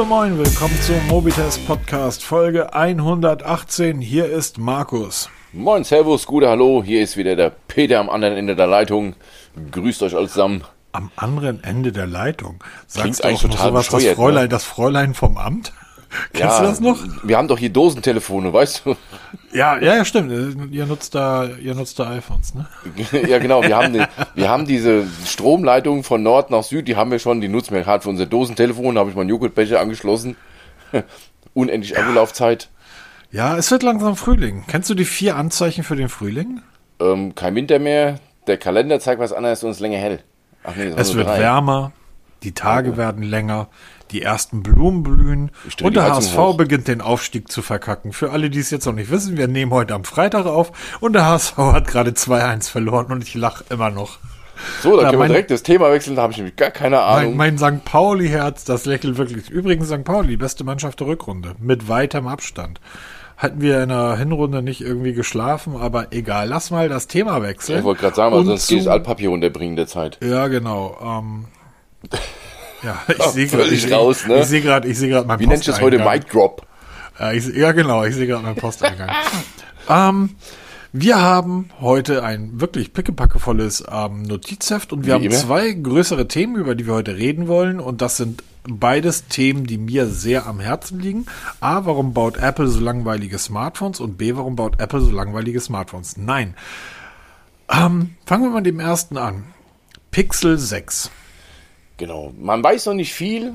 Hallo moin, willkommen zum Mobitest Podcast Folge 118. Hier ist Markus. Moin, Servus, gute Hallo. Hier ist wieder der Peter am anderen Ende der Leitung. Grüßt euch alle zusammen. Am anderen Ende der Leitung. Klingt Sagst du eigentlich auch noch total sowas, das bescheuert, Fräulein, ne? das Fräulein vom Amt? Kennst du das noch? Wir haben doch hier Dosentelefone, weißt du? Ja, ja, ja, stimmt. Ihr nutzt da, ihr nutzt da iPhones, ne? ja, genau. Wir haben, die, wir haben diese Stromleitung von Nord nach Süd, die haben wir schon. Die nutzen wir gerade für unser Dosentelefon. Da habe ich meinen Joghurtbecher angeschlossen. Unendlich Akkulaufzeit. Ja, es wird langsam Frühling. Kennst du die vier Anzeichen für den Frühling? Ähm, kein Winter mehr. Der Kalender zeigt was anderes und es ist länger hell. Ach nee, Es wird drei. wärmer, die Tage werden länger, die ersten Blumen blühen und der HSV hoch. beginnt den Aufstieg zu verkacken. Für alle, die es jetzt noch nicht wissen, wir nehmen heute am Freitag auf und der HSV hat gerade 2-1 verloren und ich lache immer noch. So, dann Ja, können wir mein- direkt das Thema wechseln. Da habe ich nämlich gar keine Mein, Ahnung. mein St. Pauli-Herz, das lächelt wirklich. Übrigens St. Pauli, die beste Mannschaft der Rückrunde, mit weitem Abstand. Hatten wir in der Hinrunde nicht irgendwie geschlafen, aber egal. Lass mal das Thema wechseln. ich wollte gerade sagen, weil sonst geht das Altpapier runterbringen der Zeit. Ja, genau. Ähm, ja, ich sehe gerade, raus, ne? Ich sehe gerade, ich sehe gerade mein Wie nennt sich das heute? Mic Drop. Ja, ich, ja, genau, ich sehe gerade meinen Posteingang. ähm, wir haben heute ein wirklich pickepackevolles ähm, Notizheft und wir Wie haben immer. zwei größere Themen, über die wir heute reden wollen. Und das sind beides Themen, die mir sehr am Herzen liegen. A, warum baut Apple so langweilige Smartphones? Und B, warum baut Apple so langweilige Smartphones? Nein. Ähm, fangen wir mal mit dem ersten an. Pixel 6. Genau. Man weiß noch nicht viel,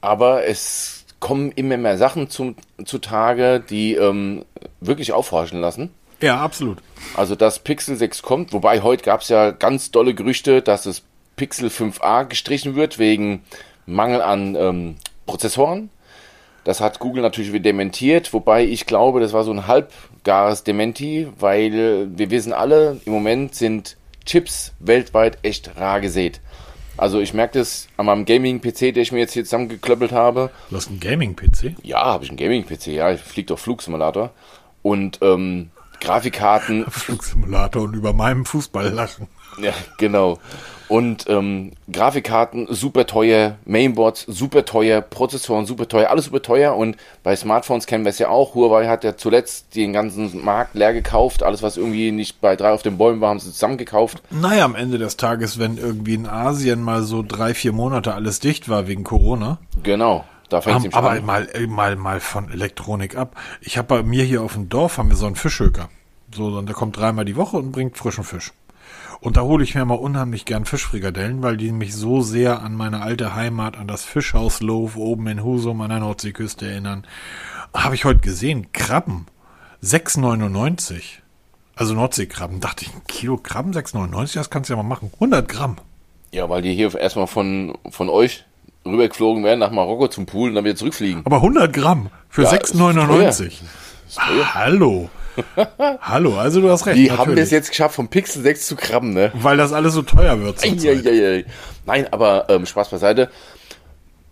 aber es kommen immer mehr Sachen zum, zutage, die ähm, wirklich aufhorchen lassen. Ja, absolut. Also, dass Pixel 6 kommt, wobei heute gab es ja ganz dolle Gerüchte, dass das Pixel 5a gestrichen wird wegen Mangel an ähm, Prozessoren. Das hat Google natürlich wieder dementiert, wobei ich glaube, das war so ein halbgares Dementi, weil wir wissen alle, im Moment sind Chips weltweit echt rar gesät. Also ich merke das an meinem Gaming-PC, den ich mir jetzt hier zusammengeklöppelt habe. Du hast einen Gaming-PC? Ja, habe ich einen Gaming-PC, ja, ich fliege doch Flugsimulator. Und ähm, Grafikkarten, Flugsimulator und über meinem Fußball lachen. ja, genau. Und ähm, Grafikkarten super teuer, Mainboards super teuer, Prozessoren super teuer, alles super teuer. Und bei Smartphones kennen wir es ja auch. Huawei hat ja zuletzt den ganzen Markt leer gekauft. Alles, was irgendwie nicht bei drei auf den Bäumen war, haben sie zusammengekauft. Naja, am Ende des Tages, wenn irgendwie in Asien mal so drei, vier Monate alles dicht war wegen Corona. Genau, da fängt nämlich aber an. mal, äh, mal, mal von Elektronik ab. Ich habe bei mir hier auf dem Dorf haben wir so einen Fischhöker. So, und der kommt dreimal die Woche und bringt frischen Fisch. Und da hole ich mir mal unheimlich gern Fischfrikadellen, weil die mich so sehr an meine alte Heimat, an das Fischhaus Loof oben in Husum an der Nordseeküste erinnern. Habe ich heute gesehen, Krabben. 6,99. Also Nordseekrabben. Dachte ich, ein Kilo Krabben 6,99, das kannst du ja mal machen. 100 Gramm. Ja, weil die hier erstmal von, von euch rübergeflogen werden nach Marokko zum Pool und dann wieder zurückfliegen. Aber 100 Gramm für Ja, 6,99. Ist teuer. Hallo. Hallo, also du hast recht. Die haben natürlich. es jetzt geschafft, vom Pixel 6 zu krabben, ne? Weil das alles so teuer wird. Nein, aber ähm, Spaß beiseite.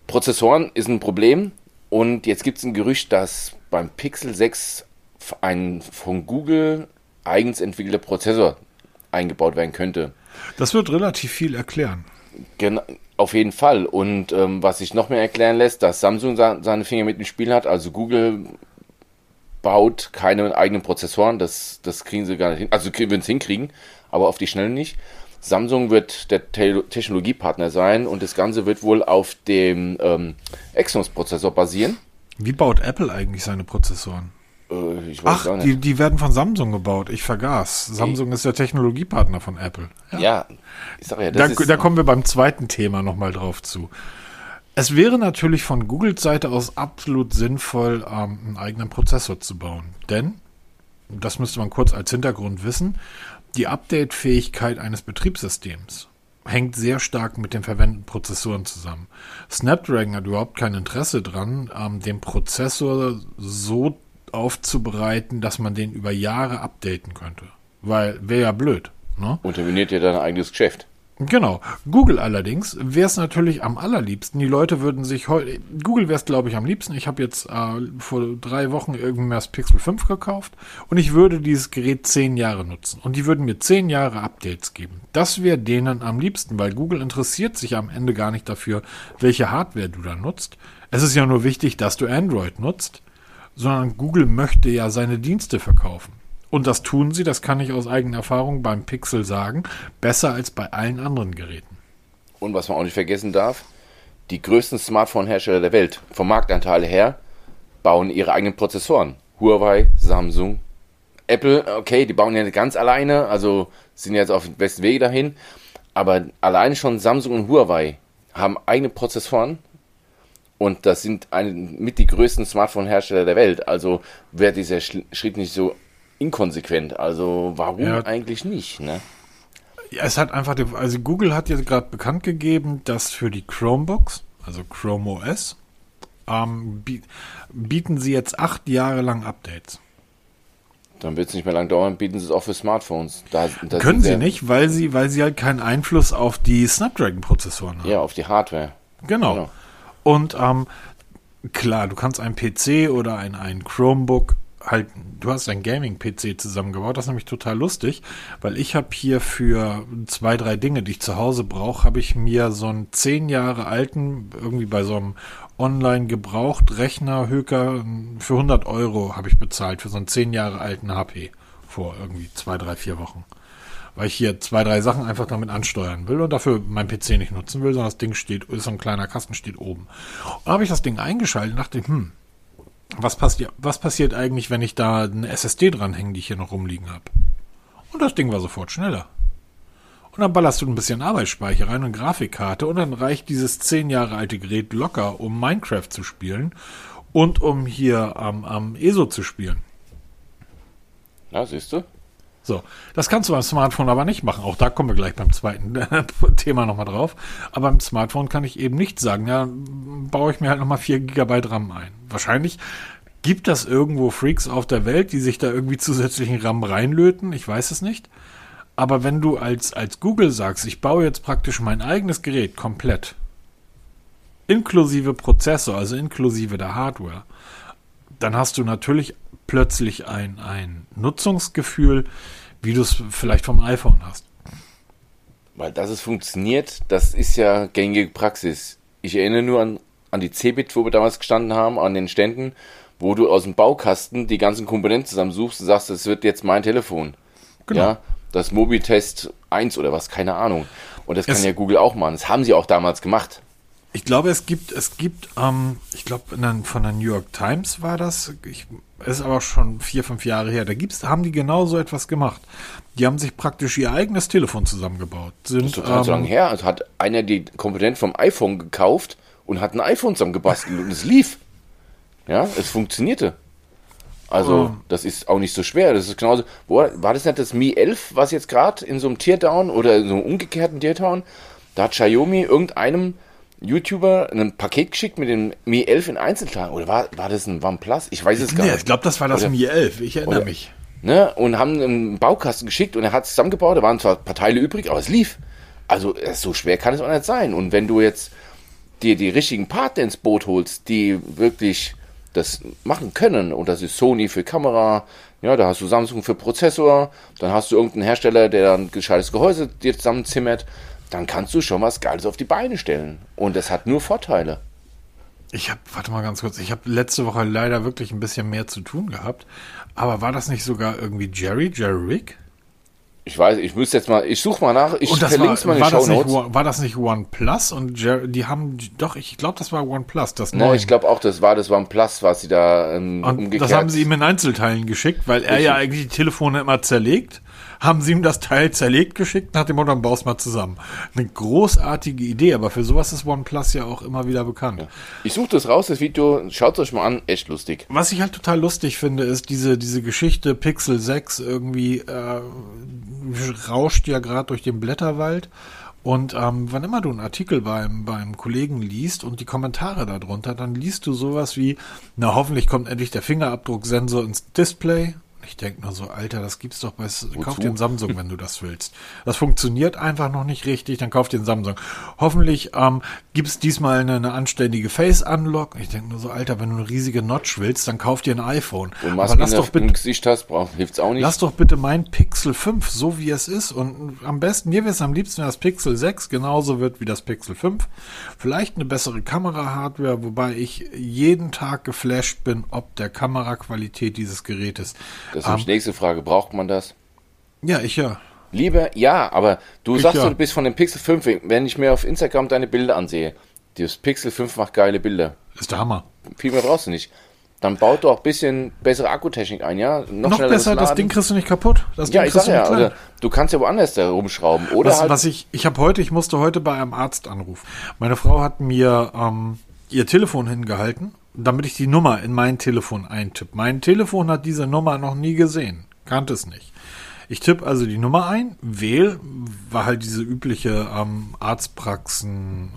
Prozessoren ist ein Problem und jetzt gibt es ein Gerücht, dass beim Pixel 6 ein von Google eigens entwickelter Prozessor eingebaut werden könnte. Das wird relativ viel erklären. Gen auf jeden Fall. Und ähm, was sich noch mehr erklären lässt, dass Samsung sa seine Finger mit im Spiel hat. Also Google baut keine eigenen Prozessoren. Das, das kriegen sie gar nicht hin. Also würden es hinkriegen, aber auf die Schnelle nicht. Samsung wird der Te Technologiepartner sein und das Ganze wird wohl auf dem ähm, Exynos-Prozessor basieren. Wie baut Apple eigentlich seine Prozessoren? Äh, Ach, die, die werden von Samsung gebaut. Ich vergaß. Samsung ist der Technologiepartner von Apple. ja. ich sag ja, Da, das ist, da kommen wir beim zweiten Thema nochmal drauf zu. Es wäre natürlich von Googles Seite aus absolut sinnvoll, ähm, einen eigenen Prozessor zu bauen. Denn, das müsste man kurz als Hintergrund wissen, die Update-Fähigkeit eines Betriebssystems hängt sehr stark mit den verwendeten Prozessoren zusammen. Snapdragon hat überhaupt kein Interesse dran, ähm, den Prozessor so aufzubereiten, dass man den über Jahre updaten könnte. Weil wäre ja blöd. Ne? unterminiert ja dein eigenes Geschäft. Genau. Google allerdings wäre es natürlich am allerliebsten. Die Leute würden sich heute. Google wäre es, glaube ich, am liebsten. Ich habe jetzt äh, vor drei Wochen irgendwann das Pixel 5 gekauft und ich würde dieses Gerät zehn Jahre nutzen. Und die würden mir zehn Jahre Updates geben. Das wäre denen am liebsten, weil Google interessiert sich am Ende gar nicht dafür, welche Hardware du da nutzt. Es ist ja nur wichtig, dass du Android nutzt, sondern Google möchte ja seine Dienste verkaufen. Und das tun sie, das kann ich aus eigener Erfahrung beim Pixel sagen, besser als bei allen anderen Geräten. Und was man auch nicht vergessen darf, die größten Smartphone-Hersteller der Welt, vom Marktanteil her, bauen ihre eigenen Prozessoren. Huawei, Samsung, Apple, okay, die bauen ja nicht ganz alleine, also sind jetzt auf dem besten Wege dahin. Aber alleine schon Samsung und Huawei haben eigene Prozessoren und das sind ein, mit die größten Smartphone-Hersteller der Welt. Also wäre dieser Schritt nicht so inkonsequent. Also warum ja. eigentlich nicht? Ne? Ja, es hat einfach, also Google hat jetzt gerade bekannt gegeben, dass für die Chromebooks, also Chrome OS, ähm, bieten sie jetzt acht Jahre lang Updates. Dann wird es nicht mehr lang dauern, bieten sie es auch für Smartphones. Da, da Können sie nicht, weil sie, weil sie halt keinen Einfluss auf die Snapdragon-Prozessoren haben. Ja, auf die Hardware. Genau. genau. Und ähm, klar, du kannst ein PC oder ein, ein Chromebook halt, du hast ein Gaming-PC zusammengebaut, das ist nämlich total lustig, weil ich habe hier für zwei, drei Dinge, die ich zu Hause brauche, habe ich mir so einen zehn Jahre alten, irgendwie bei so einem Online-Gebraucht-Rechner Höker für 100 Euro habe ich bezahlt für so einen zehn Jahre alten HP vor irgendwie zwei, drei, vier Wochen weil ich hier zwei, drei Sachen einfach damit ansteuern will und dafür mein PC nicht nutzen will, sondern das Ding steht, ist so ein kleiner Kasten, steht oben. Und habe ich das Ding eingeschaltet und dachte, hm, was passiert, was passiert eigentlich, wenn ich da eine SSD dranhänge, die ich hier noch rumliegen habe? Und das Ding war sofort schneller. Und dann ballerst du ein bisschen Arbeitsspeicher rein und Grafikkarte und dann reicht dieses zehn Jahre alte Gerät locker, um Minecraft zu spielen und um hier am, am ESO zu spielen. Ja, siehst du? So, das kannst du beim Smartphone aber nicht machen. Auch da kommen wir gleich beim zweiten Thema nochmal drauf. Aber beim Smartphone kann ich eben nicht sagen, ja, baue ich mir halt nochmal 4 GB RAM ein. Wahrscheinlich gibt das irgendwo Freaks auf der Welt, die sich da irgendwie zusätzlichen RAM reinlöten. Ich weiß es nicht. Aber wenn du als, als Google sagst, ich baue jetzt praktisch mein eigenes Gerät komplett, inklusive Prozessor, also inklusive der Hardware, dann hast du natürlich plötzlich ein, ein Nutzungsgefühl, wie du es vielleicht vom iPhone hast. Weil dass es funktioniert, das ist ja gängige Praxis. Ich erinnere nur an, an die Cebit, wo wir damals gestanden haben, an den Ständen, wo du aus dem Baukasten die ganzen Komponenten zusammensuchst und sagst, das wird jetzt mein Telefon. Genau. Ja, das Mobitest 1 oder was, keine Ahnung. Und das es kann ja Google auch machen. Das haben sie auch damals gemacht. Ich glaube, es gibt, es gibt, ähm, ich glaube, von der New York Times war das, ich, ist aber schon vier, fünf Jahre her. Da gibt's, haben die genau so etwas gemacht. Die haben sich praktisch ihr eigenes Telefon zusammengebaut. Sind, das ist total ähm, so lange her. Also hat einer die Komponenten vom iPhone gekauft und hat ein iPhone zusammengebastelt und es lief. Ja, es funktionierte. Also, oh. das ist auch nicht so schwer. Das ist genauso. War das nicht das Mi 11, was jetzt gerade in so einem Teardown oder in so einem umgekehrten Teardown? Da hat Xiaomi irgendeinem YouTuber ein Paket geschickt mit dem Mi 11 in Einzelteilen. Oder war, war das ein OnePlus? Ich weiß es gar nee, nicht. Ich glaube, das war das oder, Mi 11. Ich erinnere oder, mich. Ne, und haben einen Baukasten geschickt und er hat es zusammengebaut. Da waren zwar ein paar Teile übrig, aber es lief. Also so schwer kann es auch nicht sein. Und wenn du jetzt dir die richtigen Partner ins Boot holst, die wirklich das machen können, und das ist Sony für Kamera, ja, da hast du Samsung für Prozessor, dann hast du irgendeinen Hersteller, der ein gescheites Gehäuse dir zusammenzimmert, dann kannst du schon was Geiles auf die Beine stellen. Und es hat nur Vorteile. Ich habe, warte mal ganz kurz, ich habe letzte Woche leider wirklich ein bisschen mehr zu tun gehabt. Aber war das nicht sogar irgendwie Jerry, Jerry Rick? Ich weiß, ich müsste jetzt mal, ich suche mal nach, ich verlinke mal in war, das nicht, war das nicht OnePlus und Jerry, die haben, doch, ich glaube, das war OnePlus, das Nein, ich glaube auch, das war das OnePlus, was sie da ähm, umgekehrt... Das haben sie ihm in Einzelteilen geschickt, weil er ja eigentlich die Telefone immer zerlegt haben sie ihm das Teil zerlegt geschickt, nach dem Motto, dann baust mal zusammen. Eine großartige Idee, aber für sowas ist OnePlus ja auch immer wieder bekannt. Ja. Ich suche das raus, das Video, schaut euch mal an, echt lustig. Was ich halt total lustig finde, ist diese, diese Geschichte Pixel 6 irgendwie äh, rauscht ja gerade durch den Blätterwald. Und ähm, wann immer du einen Artikel beim, beim Kollegen liest und die Kommentare darunter, dann liest du sowas wie, na hoffentlich kommt endlich der Fingerabdrucksensor ins Display Ich denke nur so, Alter, das gibt's doch bei, Wozu? kauf dir einen Samsung, wenn du das willst. Das funktioniert einfach noch nicht richtig, dann kauf dir einen Samsung. Hoffentlich ähm, gibt's diesmal eine, eine anständige Face-Unlock. Ich denke nur so, Alter, wenn du eine riesige Notch willst, dann kauf dir ein iPhone. Und was lass doch bitte, Gesicht hast, brauch, hilft's auch nicht. Lass doch bitte mein Pixel 5, so wie es ist. Und am besten, mir wäre es am liebsten, wenn das Pixel 6 genauso wird wie das Pixel 5. Vielleicht eine bessere Kamera-Hardware, wobei ich jeden Tag geflasht bin, ob der Kameraqualität dieses Gerätes. Das ist die nächste Frage. Braucht man das? Ja, ich ja. Lieber, ja, aber du ich sagst, ja. du bist von dem Pixel 5, wenn ich mir auf Instagram deine Bilder ansehe, das Pixel 5 macht geile Bilder. Ist der Hammer. Viel mehr brauchst du nicht. Dann baut doch ein bisschen bessere Akkutechnik ein, ja? Noch, Noch besser, Laden. das Ding kriegst du nicht kaputt. Das ja, ich sag ja, oder du kannst ja woanders da rumschrauben. Oder was, halt was ich, ich habe heute, ich musste heute bei einem Arzt anrufen. Meine Frau hat mir ähm, ihr Telefon hingehalten damit ich die Nummer in mein Telefon eintippe. Mein Telefon hat diese Nummer noch nie gesehen, kannte es nicht. Ich tippe also die Nummer ein, wähle, war halt diese übliche ähm, Arztpraxen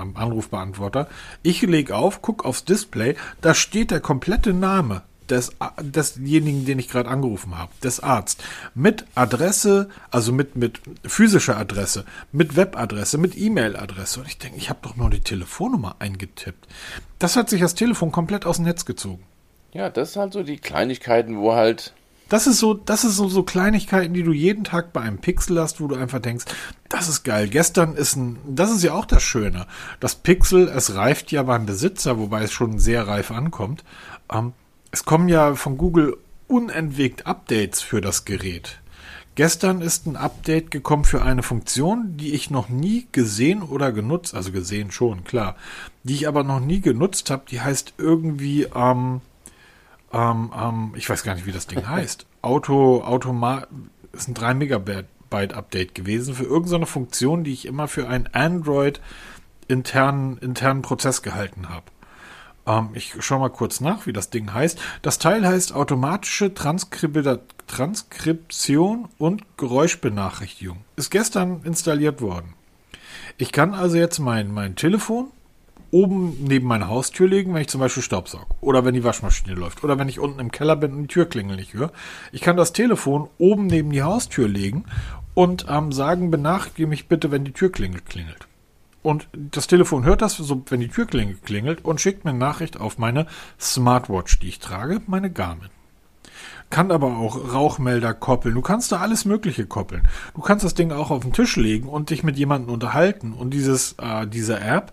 ähm, Anrufbeantworter. Ich lege auf, gucke aufs Display, da steht der komplette Name des, desjenigen, den ich gerade angerufen habe, des Arzt, mit Adresse, also mit, mit physischer Adresse, mit Webadresse, mit E-Mail-Adresse. Und ich denke, ich habe doch nur die Telefonnummer eingetippt. Das hat sich das Telefon komplett aus dem Netz gezogen. Ja, das sind halt so die Kleinigkeiten, wo halt. Das ist so, das ist so, so Kleinigkeiten, die du jeden Tag bei einem Pixel hast, wo du einfach denkst, das ist geil. Gestern ist ein, das ist ja auch das Schöne. Das Pixel, es reift ja beim Besitzer, wobei es schon sehr reif ankommt. Ähm, es kommen ja von Google unentwegt Updates für das Gerät. Gestern ist ein Update gekommen für eine Funktion, die ich noch nie gesehen oder genutzt, also gesehen schon, klar, die ich aber noch nie genutzt habe. Die heißt irgendwie, ähm, ähm, ähm, ich weiß gar nicht, wie das Ding heißt. Auto, Automat, ist ein 3 Megabyte Update gewesen für irgendeine Funktion, die ich immer für einen Android internen, internen Prozess gehalten habe. Ähm, ich schaue mal kurz nach, wie das Ding heißt. Das Teil heißt automatische Transkription und Geräuschbenachrichtigung. Ist gestern installiert worden. Ich kann also jetzt mein, mein Telefon oben neben meine Haustür legen, wenn ich zum Beispiel Staubsaug oder wenn die Waschmaschine läuft oder wenn ich unten im Keller bin und die Türklingel nicht höre. Ich kann das Telefon oben neben die Haustür legen und ähm, sagen, benachrichtige mich bitte, wenn die Türklingel klingelt. Und das Telefon hört das, so, wenn die Türklingel klingelt und schickt mir eine Nachricht auf meine Smartwatch, die ich trage, meine Garmin. Kann aber auch Rauchmelder koppeln. Du kannst da alles Mögliche koppeln. Du kannst das Ding auch auf den Tisch legen und dich mit jemandem unterhalten. Und dieses, äh, diese App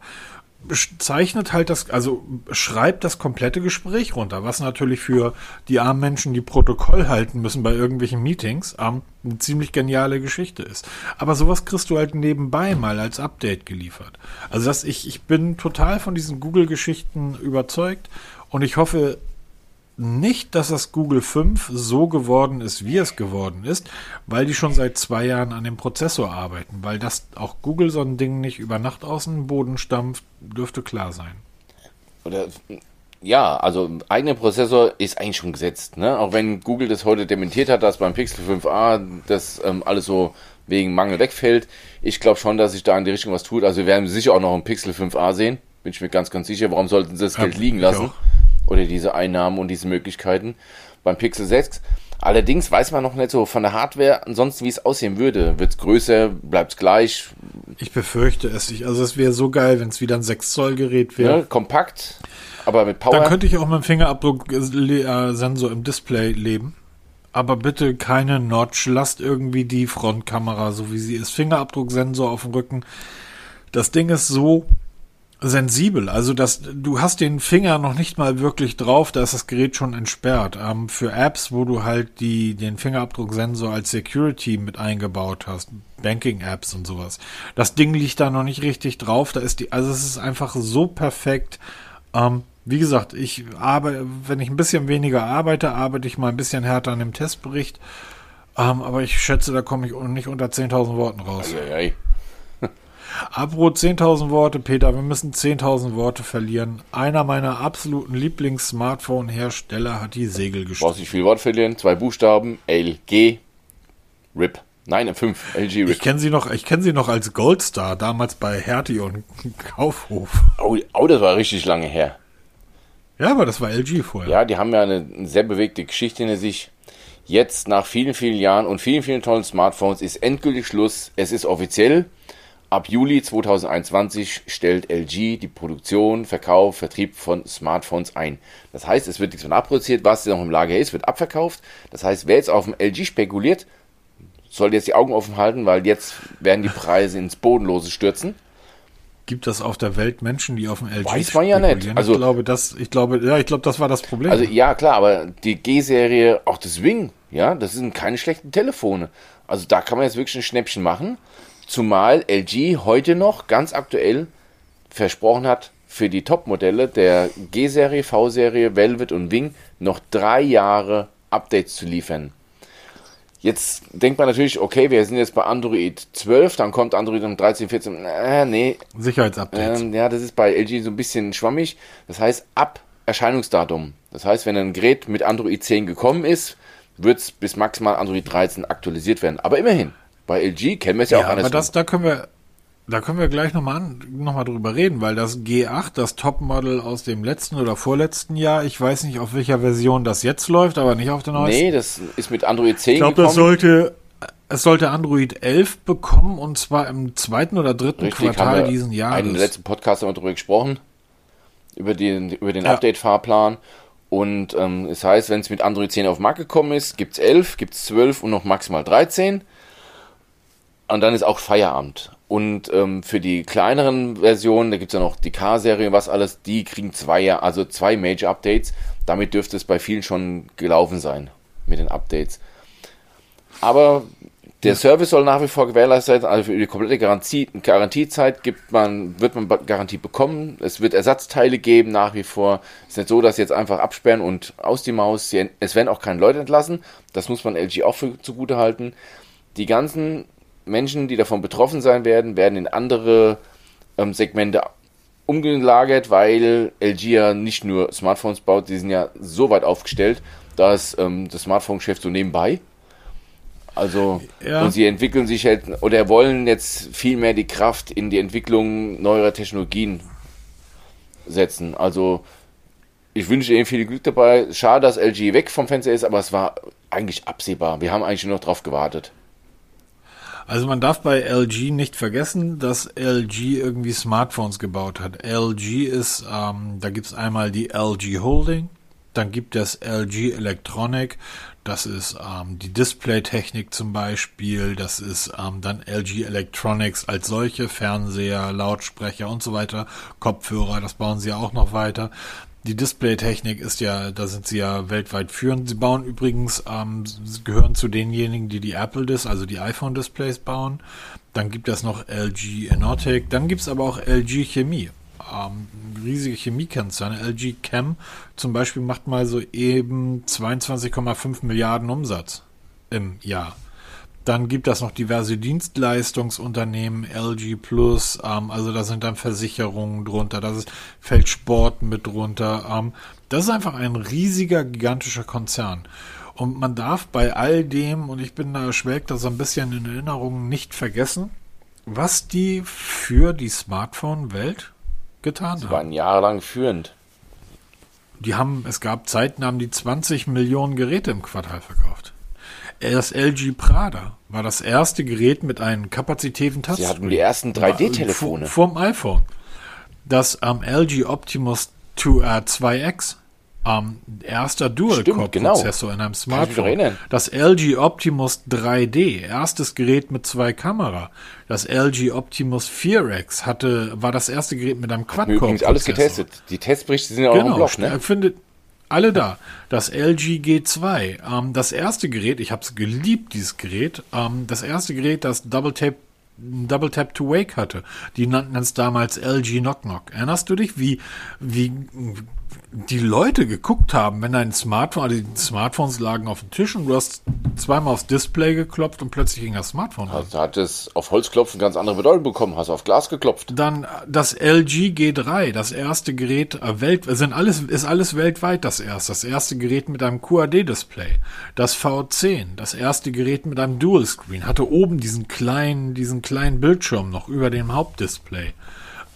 zeichnet halt das, also schreibt das komplette Gespräch runter, was natürlich für die armen Menschen, die Protokoll halten müssen bei irgendwelchen Meetings, ähm, eine ziemlich geniale Geschichte ist. Aber sowas kriegst du halt nebenbei mal als Update geliefert. Also das, ich, ich bin total von diesen Google-Geschichten überzeugt und ich hoffe, nicht, dass das Google 5 so geworden ist, wie es geworden ist, weil die schon seit zwei Jahren an dem Prozessor arbeiten. Weil das auch Google so ein Ding nicht über Nacht aus dem Boden stampft, dürfte klar sein. Oder ja, also eigener Prozessor ist eigentlich schon gesetzt. Ne? Auch wenn Google das heute dementiert hat, dass beim Pixel 5a das ähm, alles so wegen Mangel wegfällt. Ich glaube schon, dass sich da in die Richtung was tut. Also wir werden sicher auch noch ein Pixel 5a sehen. Bin ich mir ganz, ganz sicher. Warum sollten sie das ja, Geld liegen lassen? Auch oder diese Einnahmen und diese Möglichkeiten beim Pixel 6. Allerdings weiß man noch nicht so von der Hardware ansonsten, wie es aussehen würde. Wird es größer, bleibt es gleich? Ich befürchte es nicht. Also es wäre so geil, wenn es wieder ein 6 Zoll Gerät wäre. Ja, kompakt, aber mit Power. Dann könnte ich auch mit dem Fingerabdrucksensor im Display leben. Aber bitte keine Notch. Lasst irgendwie die Frontkamera, so wie sie ist. Fingerabdrucksensor auf dem Rücken. Das Ding ist so sensibel. Also das, du hast den Finger noch nicht mal wirklich drauf, da ist das Gerät schon entsperrt. Ähm, für Apps, wo du halt die, den Fingerabdrucksensor als Security mit eingebaut hast, Banking-Apps und sowas. Das Ding liegt da noch nicht richtig drauf. Da ist die, also es ist einfach so perfekt. Ähm, wie gesagt, ich arbeite, wenn ich ein bisschen weniger arbeite, arbeite ich mal ein bisschen härter an dem Testbericht. Ähm, aber ich schätze, da komme ich nicht unter 10.000 Worten raus. Also, ja, Apro 10.000 Worte, Peter, wir müssen 10.000 Worte verlieren. Einer meiner absoluten Lieblings-Smartphone-Hersteller hat die Segel gestrichen. Brauchst nicht viel Wort verlieren, zwei Buchstaben, LG, RIP. Nein, 5, LG RIP. Ich kenne sie noch, ich kenne sie noch als Goldstar, damals bei Hertie und Kaufhof. Oh, oh, das war richtig lange her. Ja, aber das war LG vorher. Ja, die haben ja eine, eine sehr bewegte Geschichte hinter sich. Jetzt nach vielen, vielen Jahren und vielen, vielen tollen Smartphones ist endgültig Schluss. Es ist offiziell. Ab Juli 2021 stellt LG die Produktion, Verkauf, Vertrieb von Smartphones ein. Das heißt, es wird nichts mehr nachproduziert, was noch im Lager ist, wird abverkauft. Das heißt, wer jetzt auf dem LG spekuliert, soll jetzt die Augen offen halten, weil jetzt werden die Preise ins Bodenlose stürzen. Gibt es auf der Welt Menschen, die auf dem LG Weiß man ja nicht. Also ich glaube, das, ich glaube, ja, ich glaube, das war das Problem. Also ja, klar, aber die G-Serie, auch das Wing, ja, das sind keine schlechten Telefone. Also da kann man jetzt wirklich ein Schnäppchen machen. Zumal LG heute noch ganz aktuell versprochen hat, für die Top-Modelle der G-Serie, V-Serie, Velvet und Wing noch drei Jahre Updates zu liefern. Jetzt denkt man natürlich, okay, wir sind jetzt bei Android 12, dann kommt Android um 13, 14, äh, nee. Sicherheitsupdates. Ähm, ja, das ist bei LG so ein bisschen schwammig. Das heißt, ab Erscheinungsdatum. Das heißt, wenn ein Gerät mit Android 10 gekommen ist, wird es bis maximal Android 13 aktualisiert werden. Aber immerhin, bei LG kennen wir es ja, ja auch anders. Aber das, da können wir, da können wir gleich nochmal noch mal drüber reden, weil das G8, das Topmodel aus dem letzten oder vorletzten Jahr, ich weiß nicht, auf welcher Version das jetzt läuft, aber nicht auf der neuesten. Nee, das ist mit Android 10 Ich glaube, das sollte, es sollte Android 11 bekommen und zwar im zweiten oder dritten Richtig, Quartal diesen Jahres. In den letzten Podcast haben wir darüber gesprochen, über den, über den ja. Update-Fahrplan. Und ähm, es heißt, wenn es mit Android 10 auf den Markt gekommen ist, gibt es 11, gibt es 12 und noch maximal 13. Und dann ist auch Feierabend. Und ähm, für die kleineren Versionen, da gibt es ja noch die K-Serie, was alles, die kriegen zwei, also zwei Major-Updates. Damit dürfte es bei vielen schon gelaufen sein mit den Updates. Aber der Service soll nach wie vor gewährleistet sein, also für die komplette Garantie, Garantiezeit gibt man, wird man Garantie bekommen. Es wird Ersatzteile geben nach wie vor. Es ist nicht so, dass sie jetzt einfach absperren und aus die Maus. Es werden auch keine Leute entlassen. Das muss man LG auch für zugute halten. Die ganzen Menschen, die davon betroffen sein werden, werden in andere ähm, Segmente umgelagert, weil LG ja nicht nur Smartphones baut, die sind ja so weit aufgestellt, dass ähm, das Smartphone-Geschäft so nebenbei. Also, ja. und sie entwickeln sich halt, oder wollen jetzt viel mehr die Kraft in die Entwicklung neuerer Technologien setzen. Also, ich wünsche ihnen viel Glück dabei. Schade, dass LG weg vom Fenster ist, aber es war eigentlich absehbar. Wir haben eigentlich nur noch drauf gewartet. Also man darf bei LG nicht vergessen, dass LG irgendwie Smartphones gebaut hat. LG ist, ähm, da gibt's einmal die LG Holding, dann gibt es LG Electronic, das ist ähm, die Displaytechnik zum Beispiel, das ist ähm, dann LG Electronics als solche, Fernseher, Lautsprecher und so weiter, Kopfhörer, das bauen sie auch noch weiter. Die Displaytechnik ist ja, da sind sie ja weltweit führend. Sie bauen übrigens, ähm, gehören zu denjenigen, die die Apple Dis, also die iPhone Displays bauen. Dann gibt es noch LG Enotic. Dann gibt es aber auch LG Chemie. Ähm, riesige Chemiekonzerne. LG Chem zum Beispiel macht mal so eben 22,5 Milliarden Umsatz im Jahr. Dann gibt es noch diverse Dienstleistungsunternehmen, LG Plus, ähm, also da sind dann Versicherungen drunter, da fällt Sport mit drunter. Ähm, das ist einfach ein riesiger, gigantischer Konzern. Und man darf bei all dem, und ich bin da schwelgt das so ein bisschen in Erinnerungen, nicht vergessen, was die für die Smartphone-Welt getan haben. Sie waren jahrelang führend. Die haben, es gab Zeiten, haben die 20 Millionen Geräte im Quartal verkauft. Das LG Prada war das erste Gerät mit einem kapazitiven Touchscreen. Sie hatten die ersten 3D-Telefone. Vom iPhone. Das am ähm, LG Optimus 2, äh, 2X ähm, erster Dual-Core-Prozessor genau. in einem Smartphone. Das LG Optimus 3D, erstes Gerät mit zwei Kamera. Das LG Optimus 4X hatte, war das erste Gerät mit einem Quad-Core-Prozessor. Übrigens alles getestet. Die Testberichte sind ja auch genau, im Blog, ne? Findet, alle da. Das LG G2, ähm, das erste Gerät, ich habe es geliebt, dieses Gerät, ähm, das erste Gerät, das Double Tap Double Tap to Wake hatte. Die nannten es damals LG Knock Knock. Erinnerst du dich, wie, wie die Leute geguckt haben, wenn dein Smartphone, also die Smartphones lagen auf dem Tisch und du hast zweimal aufs Display geklopft und plötzlich ging das Smartphone an. Also hat es auf Holzklopfen ganz andere Bedeutung bekommen, hast auf Glas geklopft. Dann das LG G3, das erste Gerät äh, welt, sind alles, ist alles weltweit das erste. Das erste Gerät mit einem QAD-Display. Das V10, das erste Gerät mit einem Dual Screen, hatte oben diesen kleinen, diesen kleinen Bildschirm noch über dem Hauptdisplay.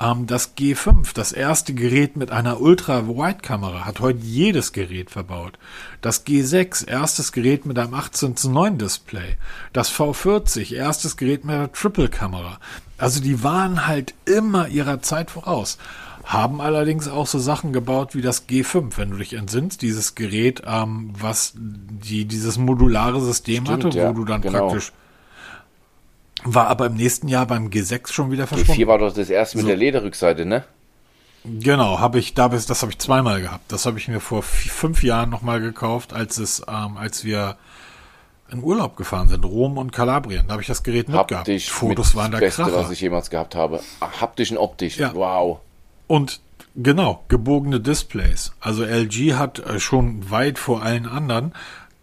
Ähm, das G5, das erste Gerät mit einer Ultra-Wide-Kamera, hat heute jedes Gerät verbaut. Das G6, erstes Gerät mit einem 18 zu 9 Display. Das V40, erstes Gerät mit einer Triple-Kamera. Also die waren halt immer ihrer Zeit voraus. Haben allerdings auch so Sachen gebaut wie das G5, wenn du dich entsinnst, dieses Gerät, ähm, was die, dieses modulare System Stimmt, hatte, ja, wo du dann genau. praktisch war aber im nächsten Jahr beim G6 schon wieder verschwunden. G4 war doch das erste mit So. der Lederrückseite, ne? Genau, habe ich, da bis, das habe ich zweimal gehabt. Das habe ich mir vor vi- fünf Jahren nochmal gekauft, als es, ähm, als wir in Urlaub gefahren sind, Rom und Kalabrien. Da habe ich das Gerät mitgehabt. Haptisch Fotos mit waren das Beste, Kracher. was ich jemals gehabt habe. Haptisch und optisch. Ja. Wow. Und genau, gebogene Displays. Also LG hat äh, schon weit vor allen anderen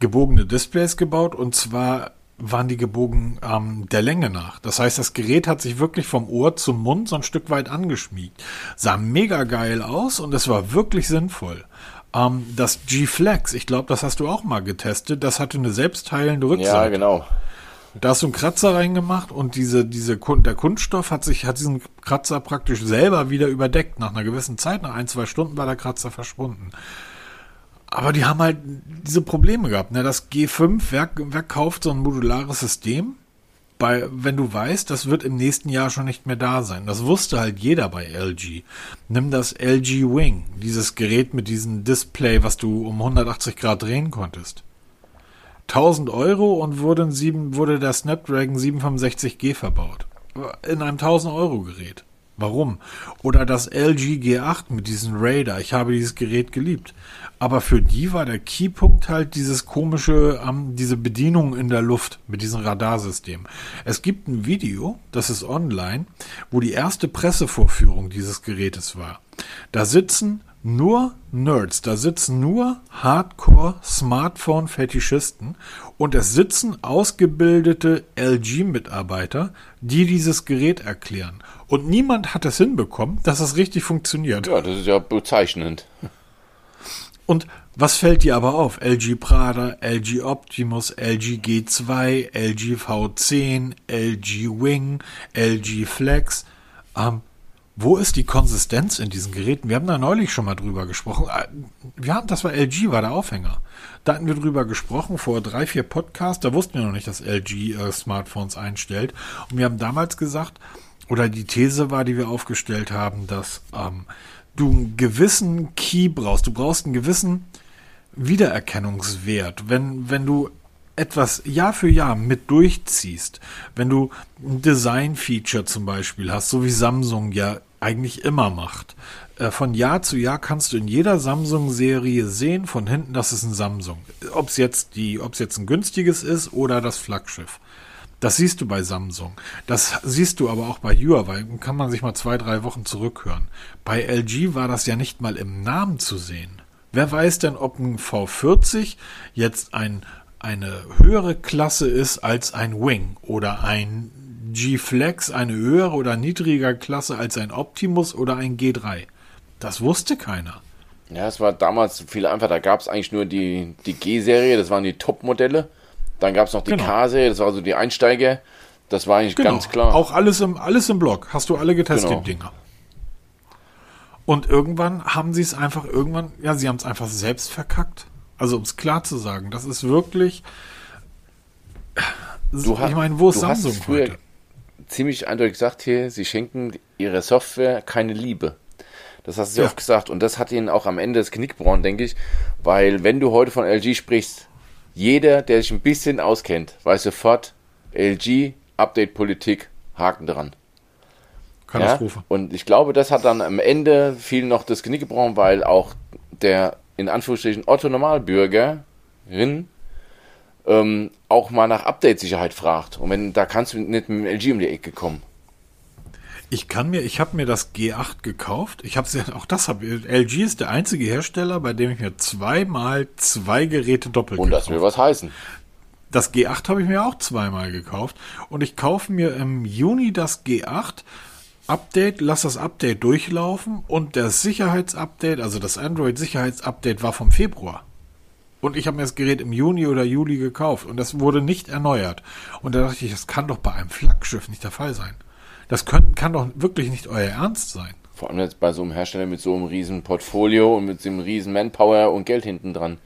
gebogene Displays gebaut und zwar waren die gebogen ähm, der Länge nach. Das heißt, das Gerät hat sich wirklich vom Ohr zum Mund so ein Stück weit angeschmiegt. Sah mega geil aus und es war wirklich sinnvoll. Ähm, das G-Flex, ich glaube, das hast du auch mal getestet, das hatte eine selbstheilende Rückseite. Ja, genau. Da hast du einen Kratzer reingemacht und diese, diese, der Kunststoff hat sich, hat diesen Kratzer praktisch selber wieder überdeckt. Nach einer gewissen Zeit, nach ein, zwei Stunden war der Kratzer verschwunden. Aber die haben halt diese Probleme gehabt. Ne? Das G5, wer, wer kauft so ein modulares System? Bei, wenn du weißt, das wird im nächsten Jahr schon nicht mehr da sein. Das wusste halt jeder bei LG. Nimm das LG Wing, dieses Gerät mit diesem Display, was du um 180 Grad drehen konntest. 1000 Euro und wurde, ein sieben, wurde der Snapdragon 765G verbaut. In einem 1000 Euro Gerät. Warum? Oder das LG G8 mit diesem Radar. Ich habe dieses Gerät geliebt. Aber für die war der Keypunkt halt dieses komische, ähm, diese Bedienung in der Luft mit diesem Radarsystem. Es gibt ein Video, das ist online, wo die erste Pressevorführung dieses Gerätes war. Da sitzen nur Nerds, da sitzen nur Hardcore-Smartphone-Fetischisten und es sitzen ausgebildete LG-Mitarbeiter, die dieses Gerät erklären. Und niemand hat es hinbekommen, dass es richtig funktioniert. Ja, das ist ja bezeichnend. Und was fällt dir aber auf? LG Prada, LG Optimus, LG G2, LG V10, LG Wing, LG Flex. Ähm, wo ist die Konsistenz in diesen Geräten? Wir haben da neulich schon mal drüber gesprochen. Äh, Wir haben, das war LG, war der Aufhänger. Da hatten wir drüber gesprochen vor drei, vier Podcasts. Da wussten wir noch nicht, dass LG äh, Smartphones einstellt. Und wir haben damals gesagt, oder die These war, die wir aufgestellt haben, dass ähm, du einen gewissen Key brauchst. Du brauchst einen gewissen Wiedererkennungswert. Wenn, wenn du etwas Jahr für Jahr mit durchziehst, wenn du ein Design-Feature zum Beispiel hast, so wie Samsung ja eigentlich immer macht, äh, von Jahr zu Jahr kannst du in jeder Samsung-Serie sehen, von hinten, das ist ein Samsung. Ob es jetzt die, ob es jetzt ein günstiges ist oder das Flaggschiff. Das siehst du bei Samsung. Das siehst du aber auch bei Huawei. Kann man sich mal zwei, drei Wochen zurückhören. Bei LG war das ja nicht mal im Namen zu sehen. Wer weiß denn, ob ein V40 jetzt ein, eine höhere Klasse ist als ein Wing oder ein G-Flex eine höhere oder niedrigere Klasse als ein Optimus oder ein G3? Das wusste keiner. Ja, es war damals viel einfacher. Da gab es eigentlich nur die, die G-Serie, das waren die Top-Modelle. Dann gab es noch die Genau. K-Serie, das war so die Einsteiger. Das war eigentlich ganz klar. Auch alles im, alles im Blog. Hast du alle getestet, Genau. die Dinger. Und irgendwann haben sie es einfach irgendwann, ja, sie haben es einfach selbst verkackt. Also um es klar zu sagen, das ist wirklich. Du hast- ich meine, wo ist du hast Samsung früher heute? ziemlich eindeutig gesagt hier, sie schenken ihrer Software keine Liebe. Das hast du Ja. oft gesagt und das hat ihnen auch am Ende das Knick gebrochen, denke ich, weil wenn du heute von LG sprichst, jeder, der sich ein bisschen auskennt, weiß sofort, LG, Update-Politik, Haken dran. Ja? Katastrophe. Und ich glaube, das hat dann am Ende viel noch das Knick gebrochen, weil auch der in Anführungsstrichen Otto Normalbürgerin ähm, auch mal nach Update-Sicherheit fragt. Und wenn, da kannst du nicht mit dem LG um die Ecke kommen. Ich kann mir, ich habe mir das G8 gekauft. Ich habe ja, auch das habe LG ist der einzige Hersteller, bei dem ich mir zweimal zwei Geräte doppelt Und das will was heißen. Das G8 habe ich mir auch zweimal gekauft und ich kaufe mir im Juni das G8 Update, lass das Update durchlaufen und das Sicherheitsupdate, also das Android Sicherheitsupdate war vom Februar. Und ich habe mir das Gerät im Juni oder Juli gekauft und das wurde nicht erneuert. Und da dachte ich, das kann doch bei einem Flaggschiff nicht der Fall sein. Das können, kann doch wirklich nicht euer Ernst sein. Vor allem jetzt bei so einem Hersteller mit so einem riesen Portfolio und mit so einem riesen Manpower und Geld hinten dran.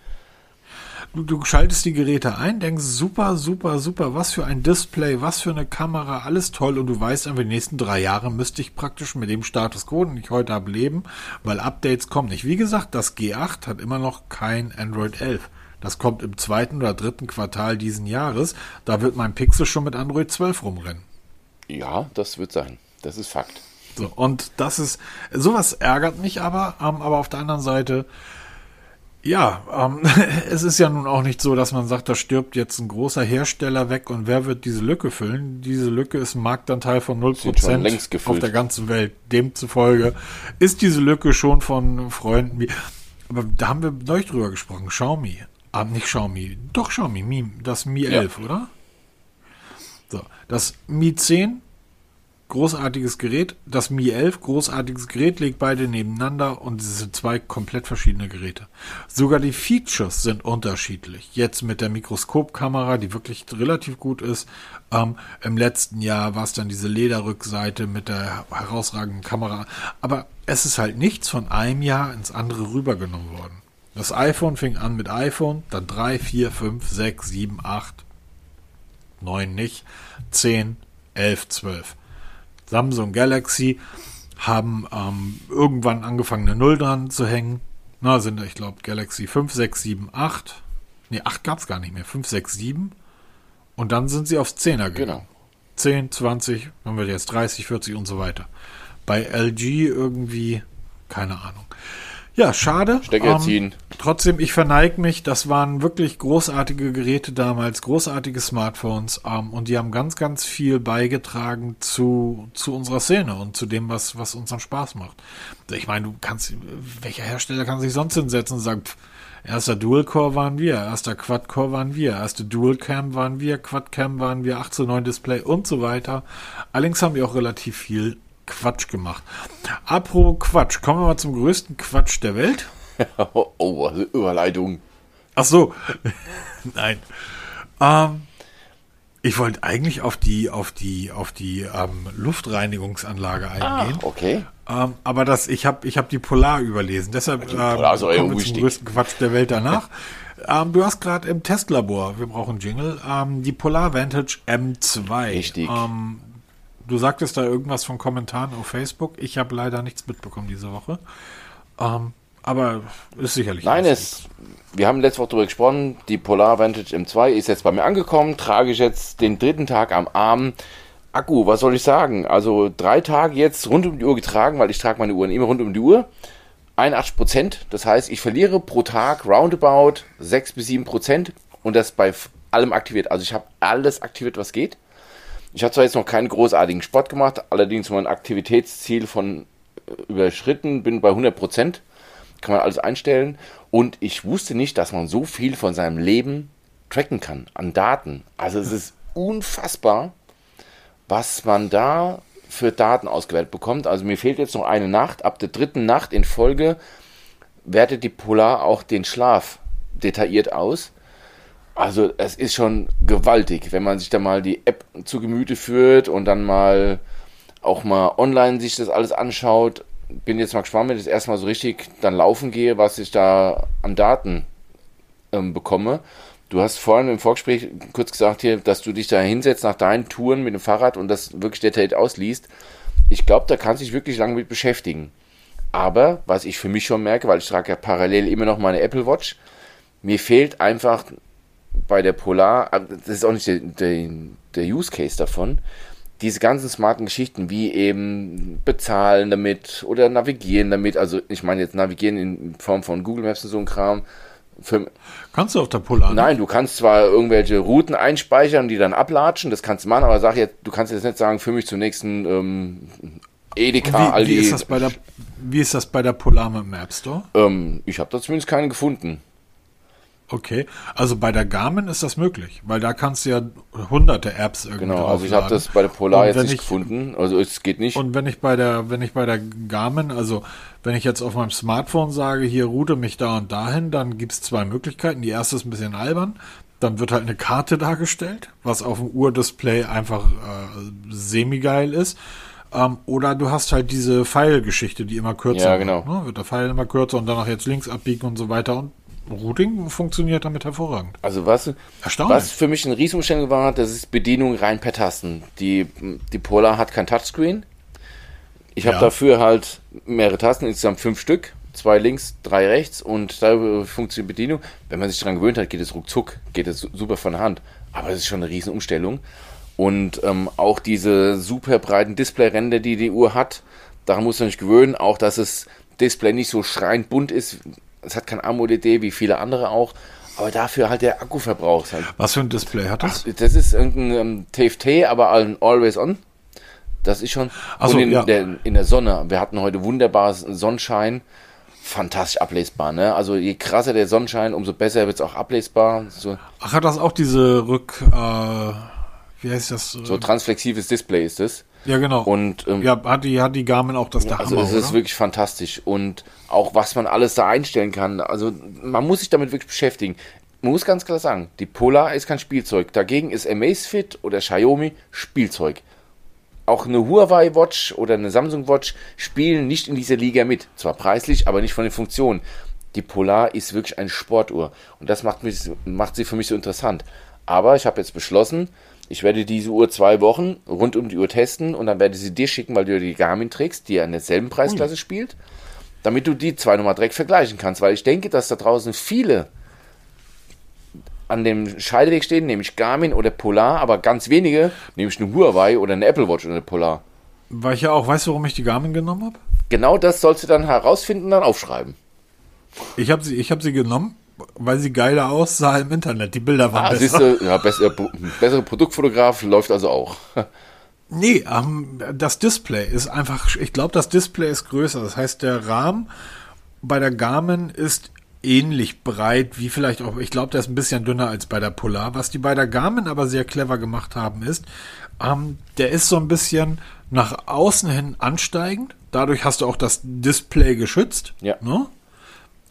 Du, du schaltest die Geräte ein, denkst, super, super, super, was für ein Display, was für eine Kamera, alles toll und du weißt einfach, die nächsten drei Jahre müsste ich praktisch mit dem Status Quo, den ich heute habe, leben, weil Updates kommen nicht. Wie gesagt, das G8 hat immer noch kein Android 11. Das kommt im zweiten oder dritten Quartal diesen Jahres. Da wird mein Pixel schon mit Android 12 rumrennen. Ja, das wird sein. Das ist Fakt. So, und das ist, sowas ärgert mich aber, ähm, aber auf der anderen Seite, ja, ähm, es ist ja nun auch nicht so, dass man sagt, da stirbt jetzt ein großer Hersteller weg und wer wird diese Lücke füllen? Diese Lücke ist ein Marktanteil von 0% auf der ganzen Welt. Demzufolge ist diese Lücke schon von Freunden wie, aber da haben wir neulich drüber gesprochen, Xiaomi. Ah, nicht Xiaomi, doch Xiaomi, Mi, das Mi 11, ja. oder? So, das Mi 10 großartiges Gerät. Das Mi 11, großartiges Gerät, legt beide nebeneinander und es sind zwei komplett verschiedene Geräte. Sogar die Features sind unterschiedlich. Jetzt mit der Mikroskopkamera, die wirklich relativ gut ist. Ähm, Im letzten Jahr war es dann diese Lederrückseite mit der herausragenden Kamera. Aber es ist halt nichts von einem Jahr ins andere rübergenommen worden. Das iPhone fing an mit iPhone, dann 3, 4, 5, 6, 7, 8, 9 nicht, 10, 11, 12. Samsung Galaxy haben ähm, irgendwann angefangen, eine Null dran zu hängen. Na, sind, ich glaube, Galaxy 5, 6, 7, 8. Ne, 8 gab es gar nicht mehr. 5, 6, 7. Und dann sind sie aufs 10er gegangen. Genau. 10, 20, haben wir jetzt 30, 40 und so weiter. Bei LG irgendwie, keine Ahnung. Ja, schade. Stecker ähm, ziehen. Trotzdem, ich verneige mich. Das waren wirklich großartige Geräte damals, großartige Smartphones. Ähm, und die haben ganz, ganz viel beigetragen zu, zu unserer Szene und zu dem, was, was uns dann Spaß macht. Ich meine, du kannst, welcher Hersteller kann sich sonst hinsetzen und sagen, pff, Erster Dual-Core waren wir, erster Quad-Core waren wir, erste Dual-Cam waren wir, Quad-Cam waren wir, 8 zu 9 Display und so weiter. Allerdings haben wir auch relativ viel Quatsch gemacht. Apro Quatsch, kommen wir mal zum größten Quatsch der Welt. oh, also Überleitung. Ach so. Nein. Ähm, ich wollte eigentlich auf die, auf die, auf die ähm, Luftreinigungsanlage ah, eingehen. Ah, okay. Ähm, aber das, ich habe ich hab die Polar überlesen. Deshalb äh, kommen wir zum größten Quatsch der Welt danach. ähm, du hast gerade im Testlabor, wir brauchen Jingle, ähm, die Polar Vantage M2. Richtig. Ähm, Du sagtest da irgendwas von Kommentaren auf Facebook. Ich habe leider nichts mitbekommen diese Woche. Ähm, aber ist sicherlich. Nein, es, wir haben letzte Woche darüber gesprochen. Die Polar Vantage M2 ist jetzt bei mir angekommen. Trage ich jetzt den dritten Tag am Arm. Akku, was soll ich sagen? Also drei Tage jetzt rund um die Uhr getragen, weil ich trage meine Uhren immer rund um die Uhr. 81 Prozent. Das heißt, ich verliere pro Tag roundabout 6 bis 7 Prozent und das bei allem aktiviert. Also ich habe alles aktiviert, was geht. Ich habe zwar jetzt noch keinen großartigen Sport gemacht, allerdings mein Aktivitätsziel von äh, überschritten, bin bei 100 Prozent, kann man alles einstellen und ich wusste nicht, dass man so viel von seinem Leben tracken kann an Daten. Also es ist unfassbar, was man da für Daten ausgewertet bekommt. Also mir fehlt jetzt noch eine Nacht. Ab der dritten Nacht in Folge wertet die Polar auch den Schlaf detailliert aus. Also es ist schon gewaltig, wenn man sich da mal die App zu Gemüte führt und dann mal auch mal online sich das alles anschaut. Bin jetzt mal gespannt, wenn ich das erstmal so richtig dann laufen gehe, was ich da an Daten ähm, bekomme. Du hast vorhin im Vorgespräch kurz gesagt hier, dass du dich da hinsetzt nach deinen Touren mit dem Fahrrad und das wirklich detailliert ausliest. Ich glaube, da kannst du dich wirklich lange mit beschäftigen. Aber, was ich für mich schon merke, weil ich trage ja parallel immer noch meine Apple Watch, mir fehlt einfach bei der Polar, das ist auch nicht der, der, der Use Case davon, diese ganzen smarten Geschichten wie eben bezahlen damit oder navigieren damit, also ich meine jetzt navigieren in Form von Google Maps und so ein Kram. Für, kannst du auf der Polar? Nein, du kannst zwar irgendwelche Routen einspeichern, die dann ablatschen, das kannst du machen, aber sag jetzt, du kannst jetzt nicht sagen, für mich zum nächsten ähm, Edeka, wie, Aldi. Wie ist, das bei der, wie ist das bei der Polar dem App Store? Ähm, ich habe da zumindest keine gefunden. Okay, also bei der Garmin ist das möglich, weil da kannst du ja hunderte Apps irgendwie Genau, also ich habe das bei der Polar jetzt nicht ich, gefunden, also es geht nicht. Und wenn ich bei der, wenn ich bei der Garmin, also wenn ich jetzt auf meinem Smartphone sage, hier route mich da und dahin, dann gibt es zwei Möglichkeiten. Die erste ist ein bisschen albern, dann wird halt eine Karte dargestellt, was auf dem Urdisplay einfach äh, semi-geil ist. Ähm, oder du hast halt diese Pfeilgeschichte, die immer kürzer Ja, genau. wird. Ne? Wird der Pfeil immer kürzer und danach jetzt links abbiegen und so weiter. Und Routing funktioniert damit hervorragend. Also was, was für mich ein Riesenumstellung war, das ist Bedienung rein per Tasten. Die, die Polar hat kein Touchscreen. Ich habe Ja. dafür halt mehrere Tasten, insgesamt fünf Stück. Zwei links, drei rechts und da funktioniert die Bedienung. Wenn man sich daran gewöhnt hat, geht es ruckzuck, geht es su- super von der Hand. Aber es ist schon eine Riesenumstellung. Und ähm, auch diese super breiten Displayränder, die die Uhr hat, daran muss man sich gewöhnen. Auch, dass das Display nicht so schreiend bunt ist. Es hat kein AMOLED wie viele andere auch. Aber dafür halt der Akkuverbrauch halt Was für ein Display hat das? das ist irgendein ähm, TFT, aber ein Always On. Das ist schon. Ach so, in, ja. der, in der Sonne. Wir hatten heute wunderbares Sonnenschein. Fantastisch ablesbar, ne? Also je krasser der Sonnenschein, umso besser wird es auch ablesbar. So, Ach, hat das auch diese Rück... Äh, wie heißt das? so transflexives Display ist es. Ja, genau. Und ähm, ja, hat die, hat die Garmin auch das der also Hammer, es ist oder? wirklich fantastisch. Und auch was man alles da einstellen kann. Also man muss sich damit wirklich beschäftigen. Man muss ganz klar sagen, die Polar ist kein Spielzeug. Dagegen ist Amazfit oder Xiaomi Spielzeug. Auch eine Huawei Watch oder eine Samsung Watch spielen nicht in dieser Liga mit. Zwar preislich, aber nicht von den Funktionen. Die Polar ist wirklich eine Sportuhr. Und das macht, mich, macht sie für mich so interessant. Aber ich habe jetzt beschlossen, ich werde diese Uhr zwei Wochen rund um die Uhr testen und dann werde ich sie dir schicken, weil du die Garmin trägst, die ja in derselben Preisklasse spielt, damit du die zwei nochmal direkt vergleichen kannst. Weil ich denke, dass da draußen viele an dem Scheideweg stehen, nämlich Garmin oder Polar, aber ganz wenige, nämlich eine Huawei oder eine Apple Watch oder eine Polar. War ich ja auch, weißt du, warum ich die Garmin genommen habe? Genau das sollst du dann herausfinden und dann aufschreiben. Ich habe sie, ich hab sie genommen, weil sie geiler aussah im Internet. Die Bilder waren Ah, besser. du, ja, besser, bessere Produktfotograf läuft also auch. Nee, ähm, das Display ist einfach, ich glaube, das Display ist größer. Das heißt, der Rahmen bei der Garmin ist ähnlich breit wie vielleicht auch, ich glaube, der ist ein bisschen dünner als bei der Polar. Was die bei der Garmin aber sehr clever gemacht haben, ist, ähm, der ist so ein bisschen nach außen hin ansteigend. Dadurch hast du auch das Display geschützt. Ja. Ne?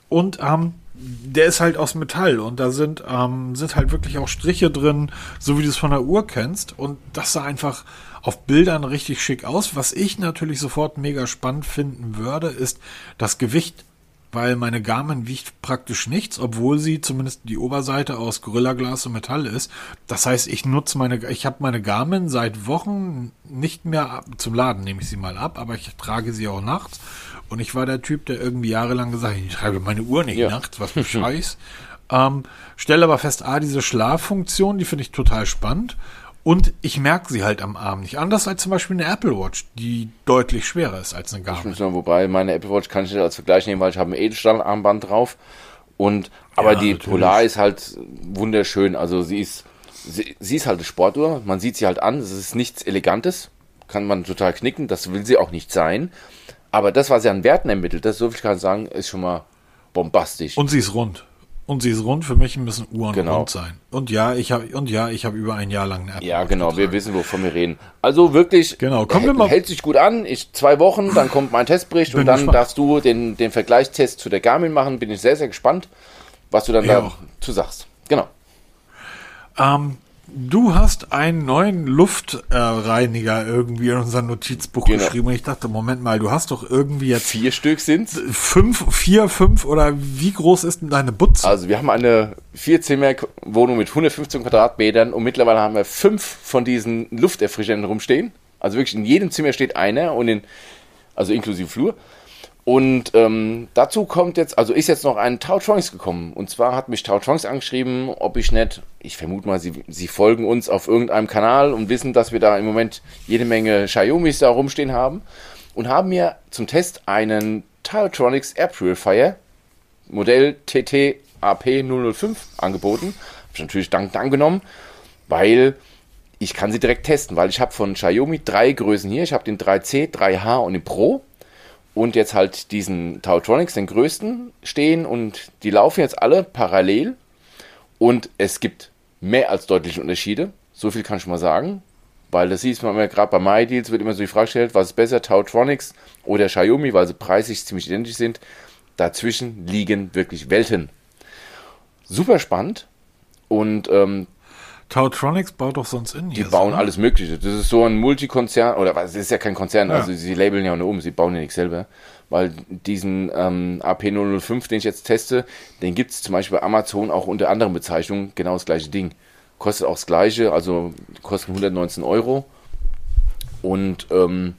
Und ähm, der ist halt aus Metall und da sind, ähm, sind halt wirklich auch Striche drin, so wie du es von der Uhr kennst. Und das sah einfach auf Bildern richtig schick aus. Was ich natürlich sofort mega spannend finden würde, ist das Gewicht. Weil meine Garmin wiegt praktisch nichts, obwohl sie zumindest die Oberseite aus Gorillaglas und Metall ist. Das heißt, ich nutze meine, ich habe meine Garmin seit Wochen nicht mehr ab, zum Laden nehme ich sie mal ab, aber ich trage sie auch nachts. Und ich war der Typ, der irgendwie jahrelang gesagt hat, ich trage meine Uhr nicht Ja. nachts, was für Scheiß. ähm, stelle aber fest, ah, diese Schlaffunktion, die finde ich total spannend. Und ich merke sie halt am Arm nicht. Anders als zum Beispiel eine Apple Watch, die deutlich schwerer ist als eine Garmin. Wobei meine Apple Watch kann ich nicht als Vergleich nehmen, weil ich habe ein Edelstahlarmband drauf. Und aber Ja, die natürlich. Polar ist halt wunderschön. Also sie ist sie, sie ist halt eine Sportuhr. Man sieht sie halt an. Es ist nichts Elegantes. Kann man total knicken. Das will sie auch nicht sein. Aber das, was sie an Werten ermittelt, das so viel kann ich sagen, ist schon mal bombastisch. Und sie ist rund. Und sie ist rund. Für mich müssen Uhren Genau. rund sein. Und ja, ich habe und ja, ich habe über ein Jahr lang eine Apple Ja, genau, wir wissen, wovon wir reden. Also wirklich, Genau, kommen wir hält- mal- hält sich gut an. Ich, zwei Wochen, dann kommt mein Testbericht und dann gespannt. darfst du den, den Vergleichstest zu der Garmin machen. Bin ich sehr, sehr gespannt, was du dann auch. dazu sagst. Genau. Ähm, du hast einen neuen Luftreiniger irgendwie in unser Notizbuch Genau. geschrieben. Und ich dachte, Moment mal, du hast doch irgendwie jetzt Vier Stück sind's. fünf, vier, fünf oder wie groß ist denn deine Butze? Also wir haben eine Vierzimmer-Wohnung mit 115 Quadratmetern und mittlerweile haben wir fünf von diesen Lufterfrischern rumstehen. Also wirklich in jedem Zimmer steht einer und in, also inklusive Flur. Und ähm, dazu kommt jetzt, also ist jetzt noch ein Tautronics gekommen. Und zwar hat mich Tautronics angeschrieben, ob ich nicht, ich vermute mal, sie, sie folgen uns auf irgendeinem Kanal und wissen, dass wir da im Moment jede Menge Xiaomis da rumstehen haben. Und haben mir zum Test einen Tautronics Air Purifier Modell TT AP 005 angeboten. Habe ich natürlich dankend angenommen, weil ich kann sie direkt testen, weil ich habe von Xiaomi drei Größen hier. Ich habe den 3C, 3H und den Pro und jetzt halt diesen Tautronics, den größten, stehen und die laufen jetzt alle parallel und es gibt mehr als deutliche Unterschiede. So viel kann ich mal sagen, weil das sieht man immer gerade bei MyDeals wird immer so die Frage gestellt, was ist besser, Tautronics oder Xiaomi, weil sie preislich ziemlich identisch sind. Dazwischen liegen wirklich Welten. Super spannend und ähm, Tautronics baut doch sonst in Die bauen alles Mögliche. Das ist so ein Multikonzern, oder es ist ja kein Konzern, Ja. also sie labeln ja nur um, sie bauen ja nichts selber. Weil diesen ähm, AP005, den ich jetzt teste, den gibt es zum Beispiel bei Amazon auch unter anderen Bezeichnungen, genau das gleiche Ding. Kostet auch das gleiche, also kostet 119 Euro. Und ähm,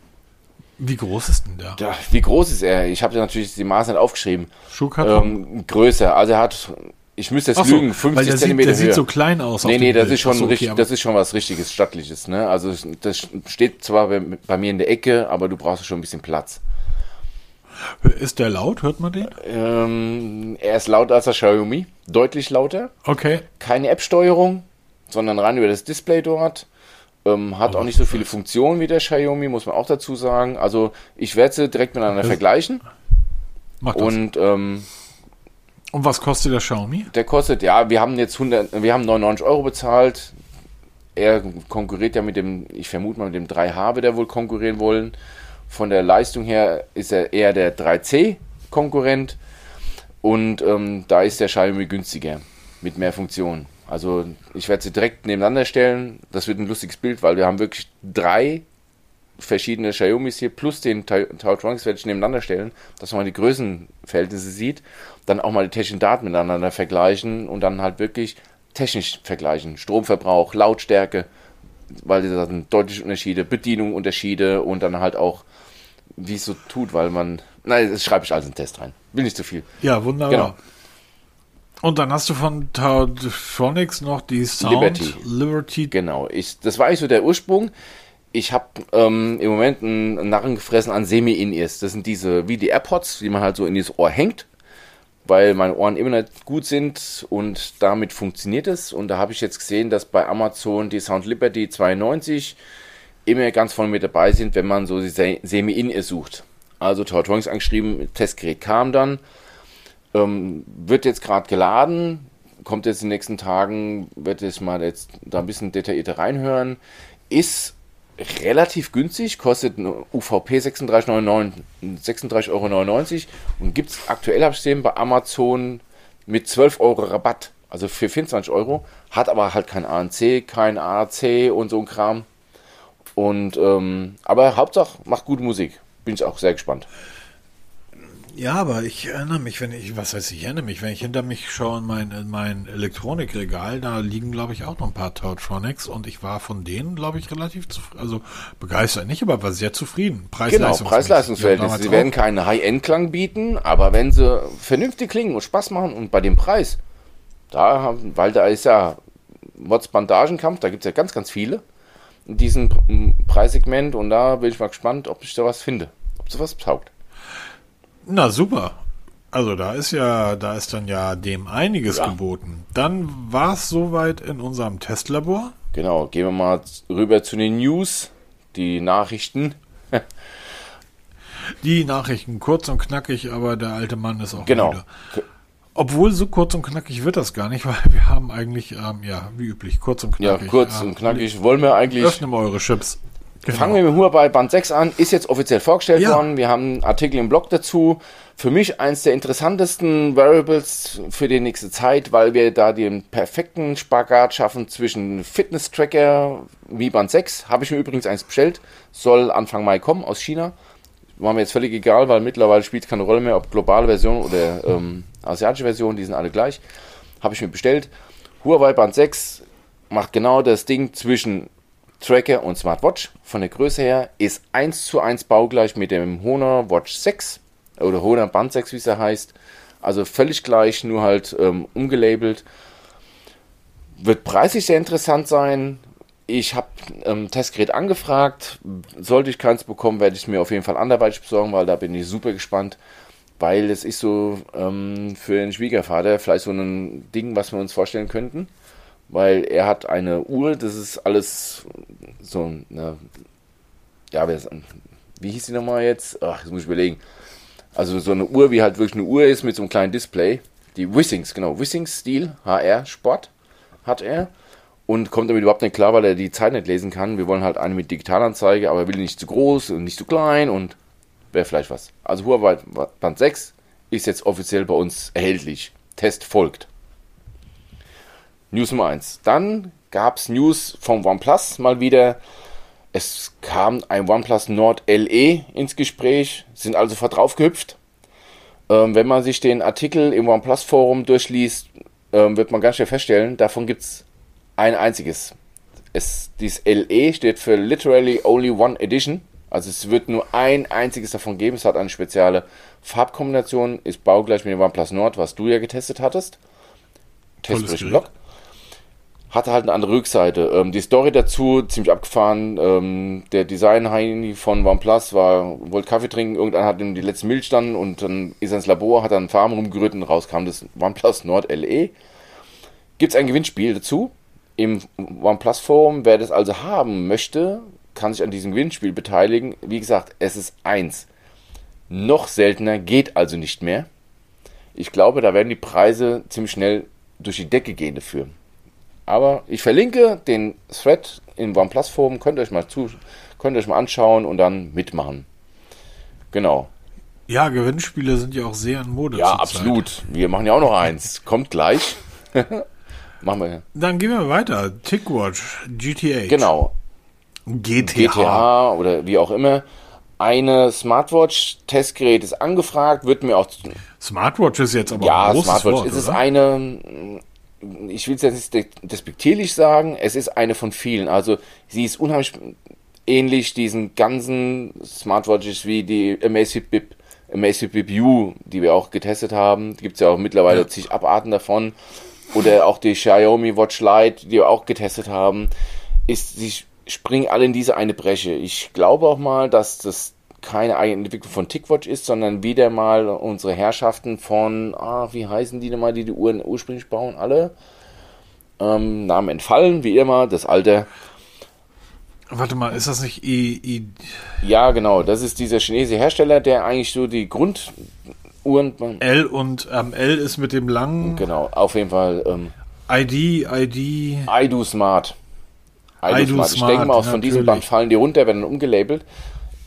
Wie groß ist denn der? ja, wie groß ist er? Ich habe natürlich die Maße nicht aufgeschrieben. Schuhkarton? Ähm, größer, also er hat, ich müsste jetzt so, lügen, weil 50 der sieht, Zentimeter der sieht höher. so klein aus. Nee, nee, das Bild. ist schon so, okay, richtig, das ist schon was richtiges, stattliches, ne? Also das steht zwar bei, bei mir in der Ecke, aber du brauchst schon ein bisschen Platz. Ist der laut? Hört man den? Ähm, er ist lauter als der Xiaomi, deutlich lauter. Okay. Keine App-Steuerung, sondern rein über das Display dort. Ähm, hat auch nicht so viele Funktionen wie der Xiaomi, muss man auch dazu sagen. Also ich werde sie direkt miteinander vergleichen. Mach das. Und, Und was kostet der Xiaomi? der kostet, ja, wir haben jetzt 100, wir haben 99 Euro bezahlt. Er konkurriert ja mit dem, ich vermute mal mit dem 3H wird er wohl konkurrieren wollen. Von der Leistung her ist er eher der 3C-Konkurrent. Und ähm, da ist der Xiaomi günstiger, mit mehr Funktionen. Also ich werde sie direkt nebeneinander stellen. Das wird ein lustiges Bild, weil wir haben wirklich drei verschiedene Xiaomis hier plus den Tau- Tautronics werde ich nebeneinander stellen, dass man die Größenverhältnisse sieht, dann auch mal die technischen Daten miteinander vergleichen und dann halt wirklich technisch vergleichen. Stromverbrauch, Lautstärke, weil das sind deutliche Unterschiede, Bedienung Unterschiede und dann halt auch, wie es so tut, weil man, nein, das schreibe ich alles in den Test rein. Will nicht zu viel. Ja, wunderbar. Genau. Und dann hast du von Tautronics noch die Sound Liberty. Liberty. Genau, ich, das war eigentlich so der Ursprung. Ich habe ähm, im Moment einen Narren gefressen an Semi-In-Ears. Das sind diese, wie die AirPods, die man halt so in dieses Ohr hängt, weil meine Ohren immer nicht gut sind und damit funktioniert es. Und da habe ich jetzt gesehen, dass bei Amazon die Sound Liberty 92 immer ganz vorne mit dabei sind, wenn man so die Se- Semi-In-Ear sucht. Also Tautronics angeschrieben, Testgerät kam dann, ähm, wird jetzt gerade geladen, kommt jetzt in den nächsten Tagen, wird jetzt mal jetzt da ein bisschen detaillierter reinhören. Ist relativ günstig, kostet UVP 36,99 36,99 Euro und gibt es aktuell, gesehen, bei Amazon mit 12 Euro Rabatt. Also für 24 Euro, hat aber halt kein ANC, kein AAC und so ein Kram. Und ähm, aber Hauptsache macht gute Musik. Bin ich auch sehr gespannt. Ja, aber ich erinnere mich, wenn ich, was heißt ich erinnere mich, wenn ich hinter mich schaue in mein, in mein Elektronikregal, da liegen, glaube ich, auch noch ein paar Tautronics und ich war von denen, glaube ich, relativ zufrieden, also begeistert nicht, aber war sehr zufrieden. Genau, Preis-Leistungs- Preis-Leistungsverhältnis. Sie werden keine High-End-Klang bieten, aber wenn sie vernünftig klingen und Spaß machen und bei dem Preis, da haben, weil da ist ja Mods Bandagenkampf, da gibt es ja ganz, ganz viele in diesem Preissegment und da bin ich mal gespannt, ob ich da was finde, ob sowas taugt. Na super. Also da ist ja, da ist dann ja dem einiges Ja. geboten. Dann war es soweit in unserem Testlabor. Genau, gehen wir mal rüber zu den News, die Nachrichten. Die Nachrichten kurz und knackig, aber der alte Mann ist auch Genau. müde. Obwohl so kurz und knackig wird das gar nicht, weil wir haben eigentlich, ähm, ja, wie üblich, kurz und Ja, knackig. kurz ähm, und knackig. Wollen wir eigentlich Öffnen wir eure Chips. Genau. Fangen wir mit Huawei Band 6 an, ist jetzt offiziell vorgestellt Ja. worden. Wir haben einen Artikel im Blog dazu. Für mich eins der interessantesten Variables für die nächste Zeit, weil wir da den perfekten Spagat schaffen zwischen Fitness-Tracker wie Band 6. Habe ich mir übrigens eins bestellt. Soll Anfang Mai kommen aus China. War mir jetzt völlig egal, weil mittlerweile spielt es keine Rolle mehr, ob globale Version oder ähm, asiatische Version, die sind alle gleich. Habe ich mir bestellt. Huawei Band 6 macht genau das Ding zwischen Tracker und Smartwatch von der Größe her ist 1 zu 1 baugleich mit dem Honor Watch 6 oder Honor Band 6, wie es heißt. Also völlig gleich, nur halt ähm, umgelabelt. Wird preislich sehr interessant sein. Ich habe ähm, Testgerät angefragt. Sollte ich keins bekommen, werde ich es mir auf jeden Fall anderweitig besorgen, weil da bin ich super gespannt. Weil es ist so ähm, für den Schwiegervater vielleicht so ein Ding, was wir uns vorstellen könnten weil er hat eine Uhr, das ist alles so eine, ja, wie hieß die nochmal jetzt? Ach, das muss ich überlegen. Also so eine Uhr, wie halt wirklich eine Uhr ist mit so einem kleinen Display. Die Wissings, genau, Wissings Stil HR Sport hat er und kommt damit überhaupt nicht klar, weil er die Zeit nicht lesen kann. Wir wollen halt eine mit Digitalanzeige, aber er will nicht zu groß und nicht zu klein und wäre vielleicht was. Also Huawei Band 6 ist jetzt offiziell bei uns erhältlich. Test folgt. News Nummer 1. Dann gab es News vom OnePlus mal wieder. Es kam ein OnePlus Nord LE ins Gespräch, sind also drauf gehüpft. Ähm, wenn man sich den Artikel im OnePlus Forum durchliest, ähm, wird man ganz schnell feststellen, davon gibt es ein einziges. Es, dieses LE steht für Literally Only One Edition. Also es wird nur ein einziges davon geben. Es hat eine spezielle Farbkombination, ist baugleich mit dem OnePlus Nord, was du ja getestet hattest. Testbericht Blog. Hatte halt eine andere Rückseite. Ähm, die Story dazu, ziemlich abgefahren. Ähm, der Design-Heini von OnePlus war, wollte Kaffee trinken, irgendeiner hat ihm die letzte Milch dann und dann ist er ins Labor, hat dann Farben rumgerührt und rauskam das OnePlus Nord LE. Gibt es ein Gewinnspiel dazu im OnePlus Forum. Wer das also haben möchte, kann sich an diesem Gewinnspiel beteiligen. Wie gesagt, es ist eins. Noch seltener geht also nicht mehr. Ich glaube, da werden die Preise ziemlich schnell durch die Decke gehen dafür. Aber ich verlinke den Thread im OnePlus Forum, könnt ihr euch mal zu, könnt euch mal anschauen und dann mitmachen. Genau. Ja, Gewinnspiele sind ja auch sehr in Mode. Ja, absolut. Zeit. Wir machen ja auch noch eins. Kommt gleich. machen wir. Dann gehen wir weiter. Tickwatch, GTA. Genau. GTA. GTA oder wie auch immer. Eine Smartwatch-Testgerät ist angefragt, wird mir auch. Smartwatch ist jetzt aber ja, ein großes Smartwatch. Wort, es ist eine, ich will es jetzt nicht despektierlich sagen, es ist eine von vielen. Also sie ist unheimlich ähnlich diesen ganzen Smartwatches wie die Amazfit Bip, Amazfit Bip U, die wir auch getestet haben. Gibt es ja auch mittlerweile ja. zig Abarten davon. Oder auch die Xiaomi Watch Lite, die wir auch getestet haben. Ist, sie springen alle in diese eine Breche. Ich glaube auch mal, dass das keine eigene Entwicklung von Tickwatch ist, sondern wieder mal unsere Herrschaften von, ah, wie heißen die denn mal, die die Uhren ursprünglich bauen, alle? Ähm, Namen entfallen, wie immer, das alte. Warte mal, ist das nicht I, I Ja, genau, das ist dieser chinesische Hersteller, der eigentlich so die Grunduhren. L und ähm, L ist mit dem langen. Genau, auf jeden Fall. Ähm, ID, ID. iDo Smart. iDo Smart. Ich denke mal, aus von diesem Band fallen die runter, werden umgelabelt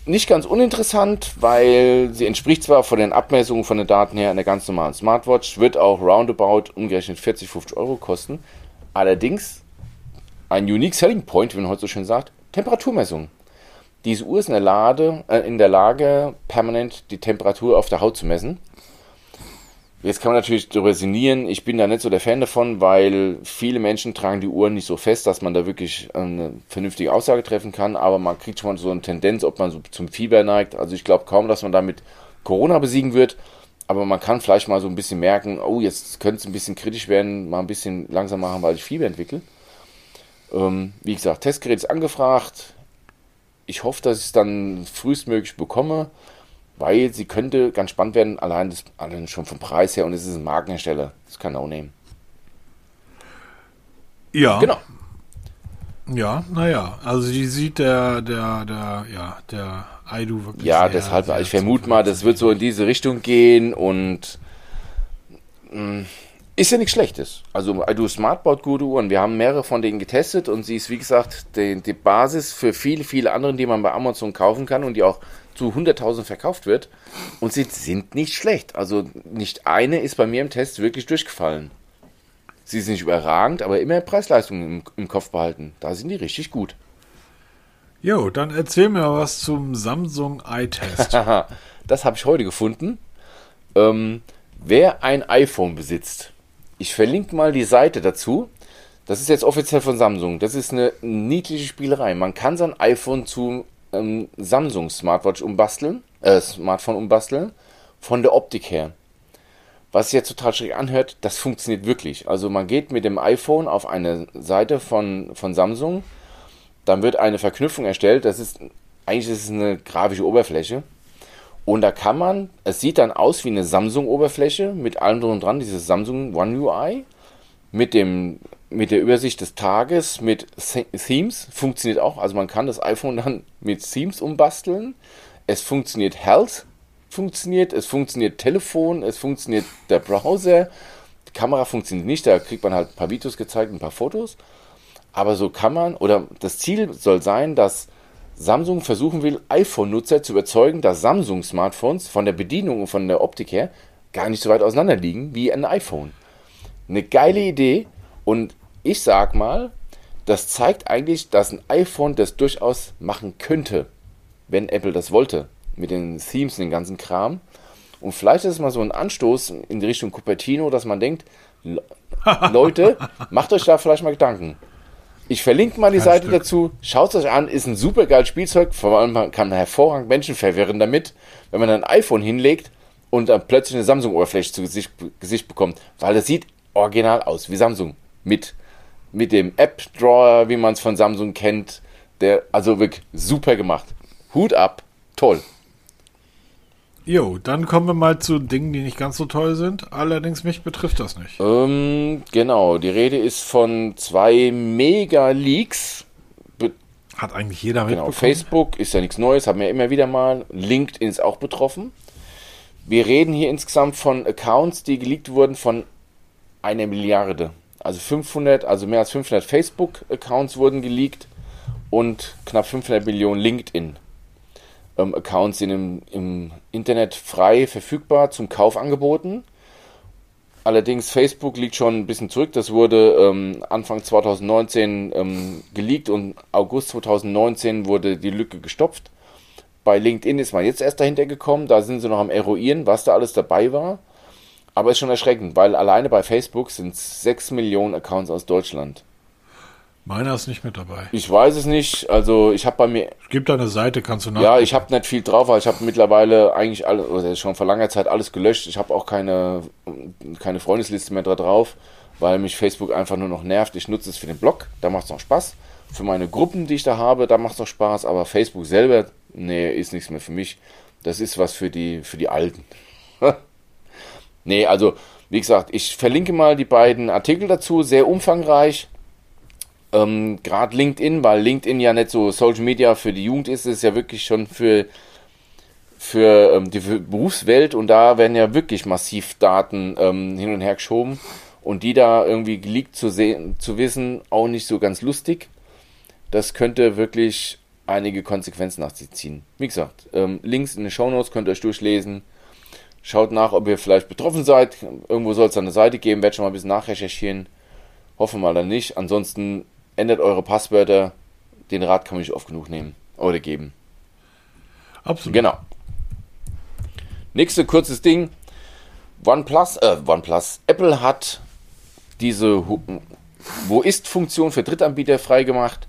nicht ganz uninteressant, weil sie entspricht zwar von den Abmessungen von den Daten her einer ganz normalen Smartwatch, wird auch roundabout umgerechnet 40, 50 Euro kosten. Allerdings ein Unique Selling Point, wie man heute so schön sagt, Temperaturmessung. Diese Uhr ist in der, Lade, äh, in der Lage, permanent die Temperatur auf der Haut zu messen. Jetzt kann man natürlich darüber sinnieren. Ich bin da nicht so der Fan davon, weil viele Menschen tragen die Uhren nicht so fest, dass man da wirklich eine vernünftige Aussage treffen kann. Aber man kriegt schon mal so eine Tendenz, ob man so zum Fieber neigt. Also ich glaube kaum, dass man damit Corona besiegen wird. Aber man kann vielleicht mal so ein bisschen merken, oh, jetzt könnte es ein bisschen kritisch werden, mal ein bisschen langsam machen, weil ich Fieber entwickle. Ähm, wie gesagt, Testgerät ist angefragt. Ich hoffe, dass ich es dann frühestmöglich bekomme weil sie könnte ganz spannend werden, allein, das, allein schon vom Preis her und es ist ein Markenhersteller. Das kann auch nehmen. Ja. Genau. Ja, naja, also die sieht der, der, der, ja, der Aidu wirklich. Ja, sehr, deshalb, sehr ich vermute mal, das wird so in diese Richtung gehen und mh, mm, ist ja nichts Schlechtes. Also Aidu Smart baut gute Uhren. Wir haben mehrere von denen getestet und sie ist, wie gesagt, die, die Basis für viele, viele andere, die man bei Amazon kaufen kann und die auch zu 100.000 verkauft wird. Und sie sind nicht schlecht. Also nicht eine ist bei mir im Test wirklich durchgefallen. Sie sind nicht überragend, aber immer Preis-Leistung im, im Kopf behalten. Da sind die richtig gut. Jo, dann erzähl mir was zum Samsung Eye-Test. das habe ich heute gefunden. Ähm, wer ein iPhone besitzt, ich verlinke mal die Seite dazu. Das ist jetzt offiziell von Samsung. Das ist eine niedliche Spielerei. Man kann sein iPhone zu ähm, Samsung Smartwatch umbasteln, äh, Smartphone umbasteln, von der Optik her. Was sich jetzt total schräg anhört, das funktioniert wirklich. Also man geht mit dem iPhone auf eine Seite von, von Samsung, dann wird eine Verknüpfung erstellt. Das ist eigentlich ist es eine grafische Oberfläche. Und da kann man, es sieht dann aus wie eine Samsung-Oberfläche mit allem drum und dran, dieses Samsung One UI, mit dem mit der Übersicht des Tages, mit Themes, funktioniert auch. Also man kann das iPhone dann mit Themes umbasteln. Es funktioniert Health, funktioniert, es funktioniert Telefon, es funktioniert der Browser. Die Kamera funktioniert nicht, da kriegt man halt ein paar Videos gezeigt, ein paar Fotos. Aber so kann man, oder das Ziel soll sein, dass Samsung versuchen will, iPhone-Nutzer zu überzeugen, dass Samsung-Smartphones von der Bedienung und von der Optik her gar nicht so weit auseinander liegen wie ein iPhone. Eine geile Idee und ich sag mal, das zeigt eigentlich, dass ein iPhone das durchaus machen könnte, wenn Apple das wollte, mit den Themes und den ganzen Kram. Und vielleicht ist es mal so ein Anstoß in die Richtung Cupertino, dass man denkt, Leute, macht euch da vielleicht mal Gedanken. Ich verlinke mal die Kein Seite Stück. dazu. Schaut es euch an, ist ein super geiles Spielzeug. Vor allem kann man hervorragend Menschen verwirren damit, wenn man ein iPhone hinlegt und dann plötzlich eine Samsung-Oberfläche zu Gesicht, Gesicht bekommt. Weil das sieht original aus, wie Samsung. Mit, mit dem App-Drawer, wie man es von Samsung kennt. Der, also wirklich super gemacht. Hut ab, toll. Jo, dann kommen wir mal zu Dingen, die nicht ganz so toll sind. Allerdings mich betrifft das nicht. Ähm, genau, die Rede ist von zwei Mega-Leaks. Hat eigentlich jeder genau, mitbekommen. Facebook ist ja nichts Neues, haben wir immer wieder mal. LinkedIn ist auch betroffen. Wir reden hier insgesamt von Accounts, die geleakt wurden von einer Milliarde. Also 500, also mehr als 500 Facebook-Accounts wurden geleakt und knapp 500 Millionen LinkedIn ähm, sind im, im, Internet frei verfügbar zum Kauf angeboten. Allerdings Facebook liegt schon ein bisschen zurück. Das wurde ähm, Anfang 2019 ähm, geleakt und August 2019 wurde die Lücke gestopft. Bei LinkedIn ist man jetzt erst dahinter gekommen. Da sind sie noch am eruieren, was da alles dabei war. Aber ist schon erschreckend, weil alleine bei Facebook sind 6 Millionen Accounts aus Deutschland. Meiner ist nicht mit dabei. Ich weiß es nicht. Also ich habe bei mir. Es gibt da eine Seite, kannst du nach. Ja, ich habe nicht viel drauf, weil ich habe mittlerweile eigentlich alles, oder schon vor langer Zeit alles gelöscht. Ich habe auch keine, keine Freundesliste mehr da drauf, weil mich Facebook einfach nur noch nervt. Ich nutze es für den Blog, da macht es noch Spaß. Für meine Gruppen, die ich da habe, da macht es noch Spaß. Aber Facebook selber, nee, ist nichts mehr für mich. Das ist was für die, für die Alten. nee, also, wie gesagt, ich verlinke mal die beiden Artikel dazu, sehr umfangreich ähm, Gerade LinkedIn, weil LinkedIn ja nicht so Social Media für die Jugend ist, ist ja wirklich schon für, für ähm, die Berufswelt und da werden ja wirklich massiv Daten ähm, hin und her geschoben und die da irgendwie geleakt zu sehen, zu wissen, auch nicht so ganz lustig. Das könnte wirklich einige Konsequenzen nach sich ziehen. Wie gesagt, ähm, Links in den Show Notes könnt ihr euch durchlesen. Schaut nach, ob ihr vielleicht betroffen seid. Irgendwo soll es eine Seite geben, werde schon mal ein bisschen nachrecherchieren. Hoffe mal dann nicht. Ansonsten ändert eure Passwörter. Den Rat kann man nicht oft genug nehmen oder geben. Absolut. Genau. Nächste kurzes Ding. OnePlus, äh, OnePlus. Apple hat diese Wo ist-Funktion für Drittanbieter freigemacht.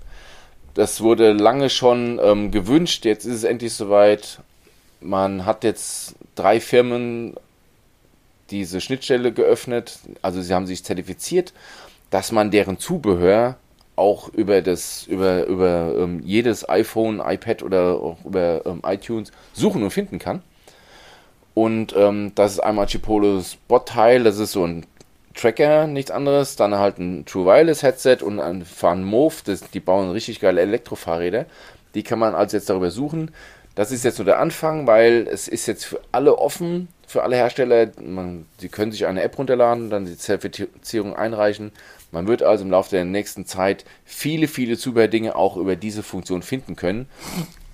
Das wurde lange schon ähm, gewünscht. Jetzt ist es endlich soweit. Man hat jetzt drei Firmen diese Schnittstelle geöffnet. Also sie haben sich zertifiziert, dass man deren Zubehör auch über das über über ähm, jedes iPhone, iPad oder auch über ähm, iTunes suchen und finden kann. Und ähm, das ist einmal Chipolos Bot-Teil, das ist so ein Tracker, nichts anderes. Dann halt ein True Wireless Headset und ein Fan Move, die bauen richtig geile Elektrofahrräder. Die kann man also jetzt darüber suchen. Das ist jetzt nur der Anfang, weil es ist jetzt für alle offen, für alle Hersteller. Man, sie können sich eine App runterladen, dann die Zertifizierung einreichen man wird also im Laufe der nächsten Zeit viele, viele Zubehördinge auch über diese Funktion finden können.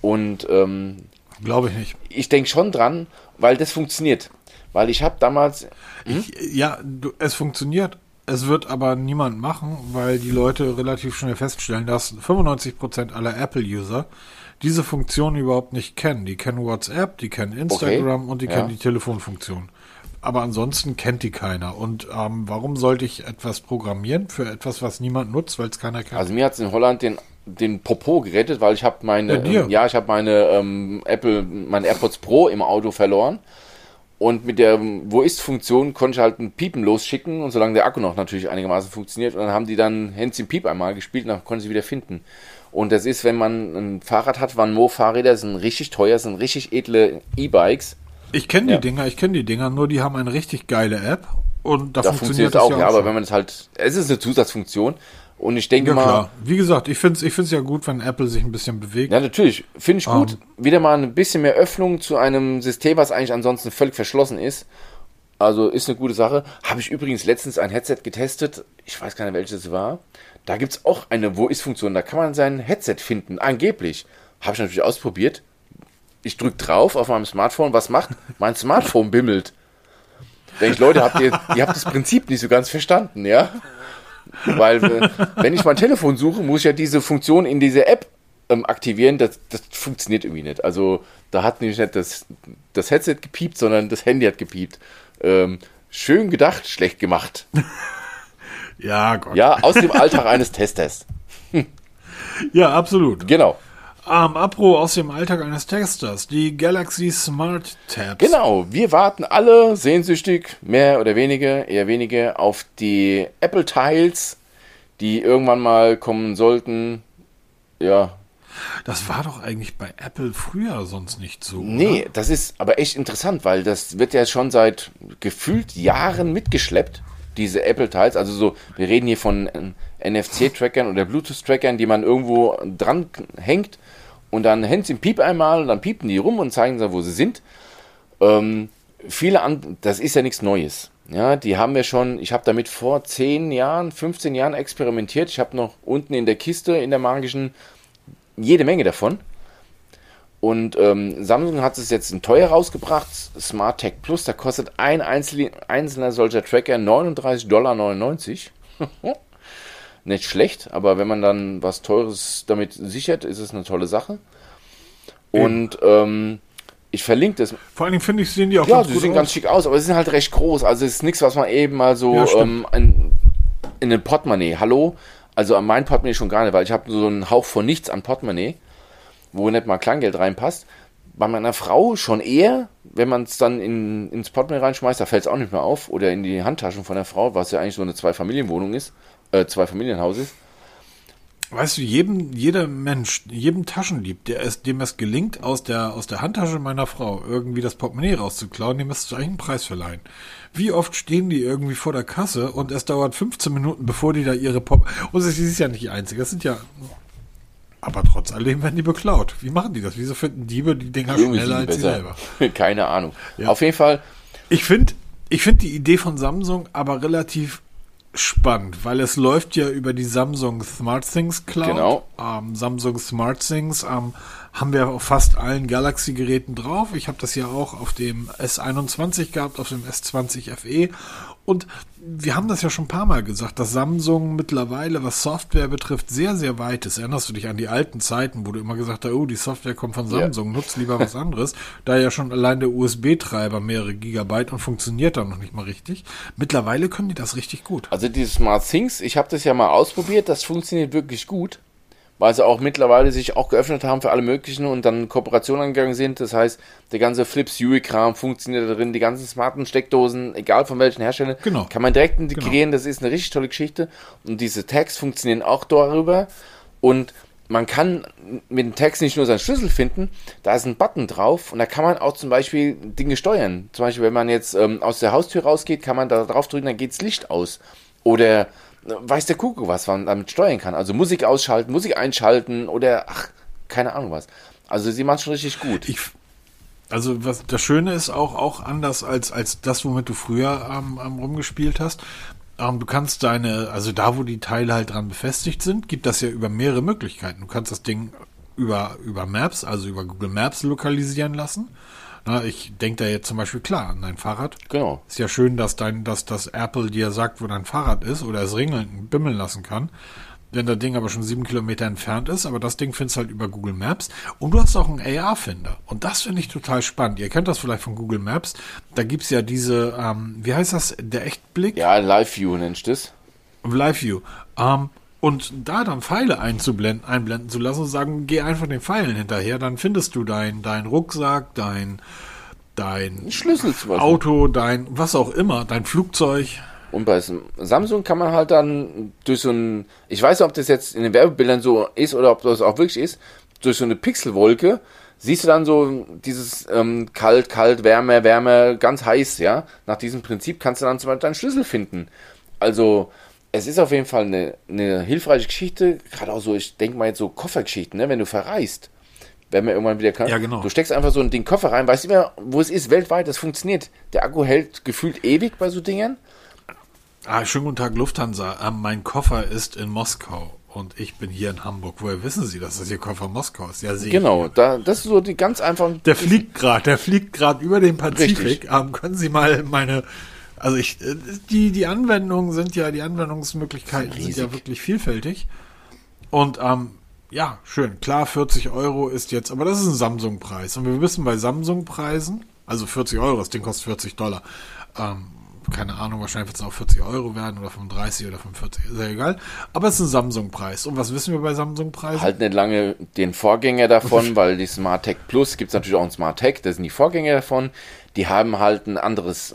Und ähm, glaube ich nicht. Ich denke schon dran, weil das funktioniert. Weil ich habe damals. Hm? Ich, ja, du, es funktioniert. Es wird aber niemand machen, weil die Leute relativ schnell feststellen, dass 95% aller Apple-User diese Funktion überhaupt nicht kennen. Die kennen WhatsApp, die kennen Instagram okay. und die ja. kennen die Telefonfunktion aber ansonsten kennt die keiner. Und ähm, warum sollte ich etwas programmieren für etwas, was niemand nutzt, weil es keiner kennt? Also mir hat es in Holland den den Popo gerettet, weil ich habe meine ja, ähm, ja, ich habe meine ähm, Apple meine AirPods Pro im Auto verloren und mit der wo ist Funktion konnte ich halt ein Piepen losschicken und solange der Akku noch natürlich einigermaßen funktioniert und dann haben die dann Hänschen Piep einmal gespielt und dann konnte sie wieder finden. Und das ist, wenn man ein Fahrrad hat, waren Mo Fahrräder sind richtig teuer, sind richtig edle E-Bikes ich kenne die ja. Dinger, ich kenne die Dinger, nur die haben eine richtig geile App und da, da funktioniert, funktioniert auch, ja, ja aber wenn man es halt, es ist eine Zusatzfunktion und ich denke ja, mal. Klar. Wie gesagt, ich finde es ich find's ja gut, wenn Apple sich ein bisschen bewegt. Ja, natürlich. Finde ich gut. Um, ähm. Wieder mal ein bisschen mehr Öffnung zu einem System, was eigentlich ansonsten völlig verschlossen ist. Also ist eine gute Sache. Habe ich übrigens letztens ein Headset getestet. Ich weiß gar nicht, welches es war. Da gibt es auch eine Wo ist-Funktion. Da kann man sein Headset finden. Angeblich. Habe ich natürlich ausprobiert ich drücke drauf auf meinem Smartphone, was macht? Mein Smartphone bimmelt. Denke ich, Leute, habt ihr, ihr habt das Prinzip nicht so ganz verstanden, ja? Weil, äh, wenn ich mein Telefon suche, muss ich ja diese Funktion in dieser App ähm, aktivieren. Das, das funktioniert irgendwie nicht. Also, da hat nämlich nicht das, das Headset gepiept, sondern das Handy hat gepiept. Ähm, schön gedacht, schlecht gemacht. Ja, Gott. Ja, aus dem Alltag eines Testers. Ja, absolut. Genau. Ähm, Apro aus dem Alltag eines Testers, die Galaxy Smart Tabs. Genau, wir warten alle sehnsüchtig, mehr oder weniger, eher weniger, auf die Apple Tiles, die irgendwann mal kommen sollten. Ja, Das war doch eigentlich bei Apple früher sonst nicht so. nee, Oder? das ist aber echt interessant, weil das wird ja schon seit gefühlt Jahren mitgeschleppt, diese Apple Tiles. Also so, wir reden hier von ähm, NFC-Trackern oder Bluetooth-Trackern, die man irgendwo dran hängt und dann hängt sie im Piep einmal und dann piepen die rum und zeigen dann, wo sie sind. Ähm, viele an, das ist ja nichts Neues. Ja, die haben wir schon, ich habe damit vor 10 Jahren, 15 Jahren experimentiert. Ich habe noch unten in der Kiste, in der magischen, jede Menge davon. Und ähm, Samsung hat es jetzt in teuer rausgebracht, Smart Tech Plus, da kostet ein einzelne, einzelner solcher Tracker 39,99 Dollar. Nicht schlecht, aber wenn man dann was Teures damit sichert, ist es eine tolle Sache. Und ähm, ich verlinke das Vor allen Dingen finde ich, sehen die auch ja, ganz sie gut sehen aus. ganz schick aus, aber sie sind halt recht groß. Also es ist nichts, was man eben mal so Ja, ähm, in, in den Portemonnaie. Hallo? Also an mein Portemonnaie schon gar nicht, weil ich habe so einen Hauch von nichts an Portemonnaie, wo nicht mal Kleingeld reinpasst. Bei meiner Frau schon eher, wenn man es dann in, ins Portemonnaie reinschmeißt, da fällt es auch nicht mehr auf. Oder in die Handtaschen von der Frau, was ja eigentlich so eine Zwei-Familienwohnung ist, äh, Zwei-Familienhaus ist. Weißt du, jedem, jeder Mensch, jedem Taschendieb, der es, dem es gelingt, aus der, aus der Handtasche meiner Frau irgendwie das Portemonnaie rauszuklauen, dem müsstest du eigentlich einen Preis verleihen. Wie oft stehen die irgendwie vor der Kasse und es dauert 15 Minuten, bevor die da ihre Pop... Und sie ist ja nicht die Einzige, das sind ja... Aber trotz alledem werden die beklaut. Wie machen die das? Wieso finden Diebe die Dinger Irgendwie schneller als sie selber? Keine Ahnung. Ja. Auf jeden Fall, Ich finde ich find die Idee von Samsung aber relativ spannend, weil es läuft ja über die Samsung Smart Things Cloud. Genau. Ähm, Samsung Smart Things ähm, haben wir auf fast allen Galaxy-Geräten drauf. Ich habe das ja auch auf dem S21 gehabt, auf dem S20 FE. Und wir haben das ja schon ein paar Mal gesagt, dass Samsung mittlerweile, was Software betrifft, sehr, sehr weit ist. Erinnerst du dich an die alten Zeiten, wo du immer gesagt hast, oh, die Software kommt von Samsung, nutz lieber was anderes. Da ja schon allein der USB-Treiber mehrere Gigabyte und funktioniert dann noch nicht mal richtig. Mittlerweile können die das richtig gut. Also dieses Smart Things, ich habe das ja mal ausprobiert, das funktioniert wirklich gut, weil sie auch mittlerweile sich auch geöffnet haben für alle möglichen und dann Kooperationen angegangen sind. Das heißt, der ganze Flips UI-Kram funktioniert da drin, die ganzen smarten Steckdosen, egal von welchen Herstellern, Genau. kann man direkt integrieren. Das ist eine richtig tolle Geschichte. Und diese Tags funktionieren auch darüber. Und man kann mit dem Text nicht nur seinen Schlüssel finden, da ist ein Button drauf und da kann man auch zum Beispiel Dinge steuern. Zum Beispiel, wenn man jetzt ähm, aus der Haustür rausgeht, kann man da drauf drücken, dann geht das Licht aus. Oder weiß der Kuckuck was, man damit steuern kann. Also Musik ausschalten, Musik einschalten oder ach, keine Ahnung was. Also sie machen schon richtig gut. Ich, also was das Schöne ist auch auch anders als als das, womit du früher ähm, rumgespielt hast. Ähm, du kannst deine, also da, wo die Teile halt dran befestigt sind, gibt das ja über mehrere Möglichkeiten. Du kannst das Ding über über Maps, also über Google Maps lokalisieren lassen. Na, ich denke da jetzt zum Beispiel klar an dein Fahrrad. Genau. Ist ja schön, dass dein, dass das Apple dir sagt, wo dein Fahrrad ist oder es ringeln, bimmeln lassen kann. Wenn das Ding aber schon sieben Kilometer entfernt ist, aber das Ding findest du halt über Google Maps. Und du hast auch einen AR-Finder. Und das finde ich total spannend. Ihr kennt das vielleicht von Google Maps. Da gibt's ja diese, ähm, wie heißt das, der Echtblick? Ja, Live View nennst du das. Live View. Ähm, und da dann Pfeile einzublenden, einblenden zu lassen und sagen, geh einfach den Pfeilen hinterher, dann findest du dein, dein Rucksack, dein, dein Schlüssel zum Beispiel. Auto, dein, was auch immer, dein Flugzeug. Und bei Samsung kann man halt dann durch so ein, ich weiß nicht, ob das jetzt in den Werbebildern so ist oder ob das auch wirklich ist, durch so eine Pixelwolke siehst du dann so dieses ähm, kalt, kalt, wärmer, wärmer, ganz heiß, ja. Nach diesem Prinzip kannst du dann zum Beispiel deinen Schlüssel finden. Also es ist auf jeden Fall eine, eine hilfreiche Geschichte, gerade auch so, ich denke mal jetzt so Koffergeschichten, ne? wenn du verreist. Wenn man irgendwann wieder kann. Ja, genau. Du steckst einfach so ein Ding Koffer rein, weißt du immer, wo es ist, weltweit, das funktioniert. Der Akku hält gefühlt ewig bei so Dingern. Ah, schönen guten Tag, Lufthansa. Ähm, mein Koffer ist in Moskau und ich bin hier in Hamburg. Woher wissen Sie, dass das Ihr Koffer Moskau ist? Ja, sehe. Genau, da, das ist so die ganz einfachen. Der fliegt gerade, der fliegt gerade über den Pazifik. Ähm, können Sie mal meine, Also ich, äh, die, die Anwendungen sind ja, die Anwendungsmöglichkeiten sind ja wirklich vielfältig. Und ähm, ja, schön. Klar, 40 Euro ist jetzt, aber das ist ein Samsung-Preis. Und wir wissen bei Samsung-Preisen, also 40 Euro, das Ding kostet 40 Dollar. Ähm, keine Ahnung, wahrscheinlich wird es auch 40 Euro werden oder 35 oder 45, ist ja egal. Aber es ist ein Samsung-Preis. Und was wissen wir bei Samsung-Preisen? Halt nicht lange den Vorgänger davon, weil die Smart Tech Plus gibt es natürlich auch ein Smart Tech, das sind die Vorgänger davon. Die haben halt ein anderes,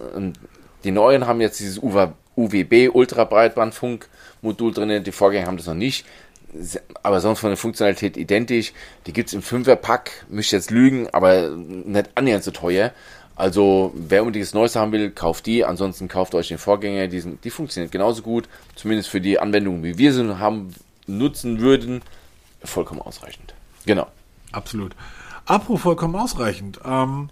die neuen haben jetzt dieses UWB Ultra-Breitbandfunk-Modul drin, die Vorgänger haben das noch nicht. Aber sonst von der Funktionalität identisch. Die gibt es im 5er-Pack, müsste jetzt lügen, aber nicht annähernd so teuer. Also, wer unbedingt das Neueste haben will, kauft die. Ansonsten kauft euch den Vorgänger. Die, sind, die funktioniert genauso gut. Zumindest für die Anwendungen, wie wir sie haben, nutzen würden. Vollkommen ausreichend. Genau. Absolut. Apropos vollkommen ausreichend. Ähm,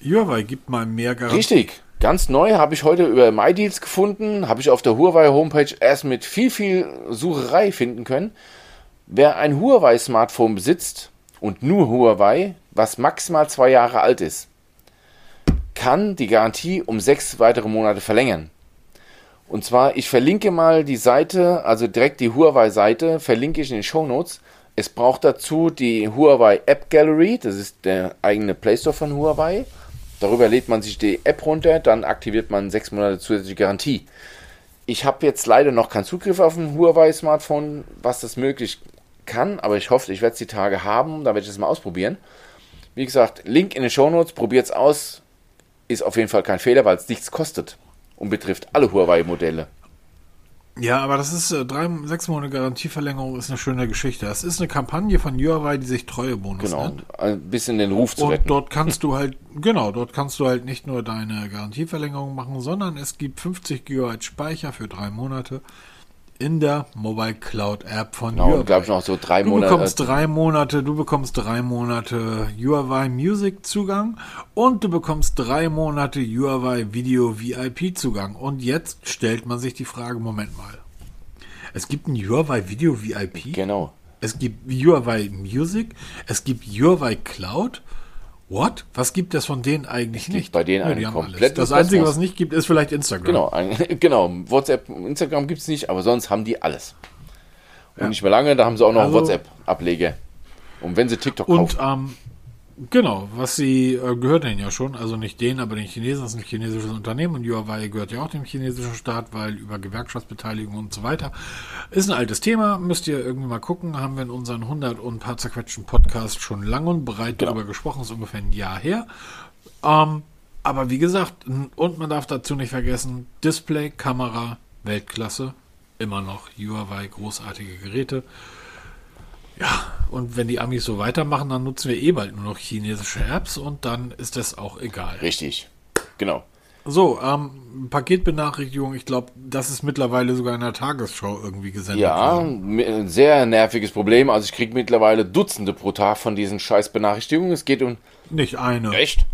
Huawei gibt mal mehr Garantie. Richtig. Ganz neu habe ich heute über MyDeals gefunden. Habe ich auf der Huawei Homepage erst mit viel, viel Sucherei finden können. Wer ein Huawei Smartphone besitzt und nur Huawei, was maximal zwei Jahre alt ist, kann die Garantie um sechs weitere Monate verlängern. Und zwar, ich verlinke mal die Seite, also direkt die Huawei-Seite, verlinke ich in den Show Notes. Es braucht dazu die Huawei App Gallery, das ist der eigene Play Store von Huawei. Darüber lädt man sich die App runter, dann aktiviert man sechs Monate zusätzliche Garantie. Ich habe jetzt leider noch keinen Zugriff auf ein Huawei-Smartphone, was das möglich kann, aber ich hoffe, ich werde es die Tage haben, da werde ich das mal ausprobieren. Wie gesagt, Link in den Show Notes, probiert es aus, ist auf jeden Fall kein Fehler, weil es nichts kostet und betrifft alle Huawei-Modelle. Ja, aber das ist äh, drei, sechs Monate Garantieverlängerung ist eine schöne Geschichte. Das ist eine Kampagne von Huawei, die sich Treuebonus genau, nennt. ein bisschen den Ruf zu und retten. dort kannst du halt, genau, dort kannst du halt nicht nur deine Garantieverlängerung machen, sondern es gibt 50 GB Speicher für drei Monate in der Mobile Cloud App von genau, Huawei. glaube ich noch so drei du Monate. Du bekommst drei Monate, du bekommst drei Monate Huawei Music Zugang und du bekommst drei Monate Huawei Video VIP Zugang. Und jetzt stellt man sich die Frage, Moment mal. Es gibt ein Huawei Video VIP. Genau. Es gibt Huawei Music, es gibt Huawei Cloud What? Was gibt es von denen eigentlich nicht? Bei denen ja, ein komplett. Das Einzige, was es nicht gibt, ist vielleicht Instagram. Genau, ein, genau. WhatsApp, Instagram gibt es nicht, aber sonst haben die alles. Und ja. nicht mehr lange, da haben sie auch noch also, WhatsApp-Ableger. Und wenn sie TikTok und, kaufen. Ähm, Genau, was sie äh, gehört denen ja schon, also nicht denen, aber den Chinesen, das ist ein chinesisches Unternehmen und Huawei gehört ja auch dem chinesischen Staat, weil über Gewerkschaftsbeteiligung und so weiter. Ist ein altes Thema, müsst ihr irgendwie mal gucken, haben wir in unseren 100 und paar zerquetschten Podcast schon lang und breit genau. darüber gesprochen, ist ungefähr ein Jahr her. Ähm, aber wie gesagt, und man darf dazu nicht vergessen, Display, Kamera, Weltklasse, immer noch Huawei, großartige Geräte. Ja, und wenn die Amis so weitermachen, dann nutzen wir eh bald nur noch chinesische Apps und dann ist das auch egal. Richtig, genau. So, ähm, Paketbenachrichtigung, ich glaube, das ist mittlerweile sogar in der Tagesschau irgendwie gesendet. Ja, ein sehr nerviges Problem. Also ich kriege mittlerweile Dutzende pro Tag von diesen scheiß Benachrichtigungen. Es geht um... Nicht eine. Echt?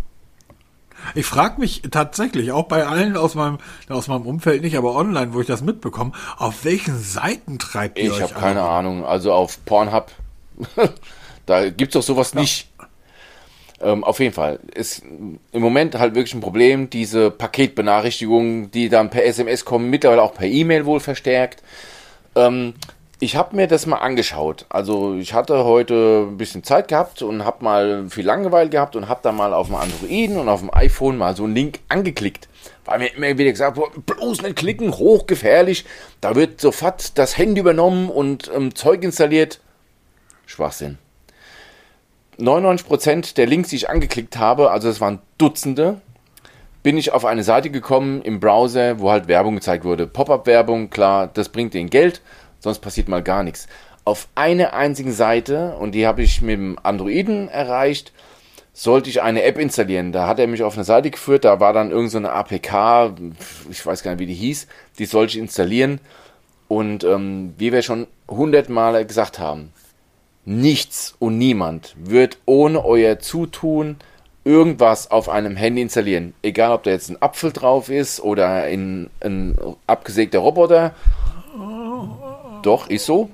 Ich frage mich tatsächlich, auch bei allen aus meinem, aus meinem Umfeld nicht, aber online, wo ich das mitbekomme, auf welchen Seiten treibt ihr ich euch Ich habe keine Ahnung. Also auf Pornhub, da gibt es doch sowas ja. nicht. Ähm, auf jeden Fall ist im Moment halt wirklich ein Problem, diese Paketbenachrichtigungen, die dann per SMS kommen, mittlerweile auch per E-Mail wohl verstärkt. Ähm, ich habe mir das mal angeschaut. Also ich hatte heute ein bisschen Zeit gehabt und habe mal viel Langeweile gehabt und habe dann mal auf dem Androiden und auf dem iPhone mal so einen Link angeklickt. Weil mir immer wieder gesagt wurde, bloß nicht klicken, hochgefährlich. Da wird sofort das Handy übernommen und ähm, Zeug installiert. Schwachsinn. 99% der Links, die ich angeklickt habe, also es waren Dutzende, bin ich auf eine Seite gekommen im Browser, wo halt Werbung gezeigt wurde. Pop-up-Werbung, klar, das bringt den Geld sonst passiert mal gar nichts. Auf einer einzigen Seite, und die habe ich mit dem Androiden erreicht, sollte ich eine App installieren. Da hat er mich auf eine Seite geführt, da war dann irgendeine so APK, ich weiß gar nicht, wie die hieß, die sollte ich installieren. Und ähm, wie wir schon hundertmal gesagt haben, nichts und niemand wird ohne euer Zutun irgendwas auf einem Handy installieren. Egal, ob da jetzt ein Apfel drauf ist oder ein, ein abgesägter Roboter doch, ist so.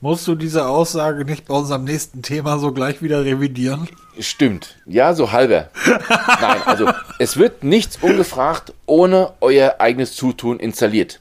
Musst du diese Aussage nicht bei unserem nächsten Thema so gleich wieder revidieren? Stimmt. Ja, so halber. Nein, also es wird nichts ungefragt ohne euer eigenes Zutun installiert.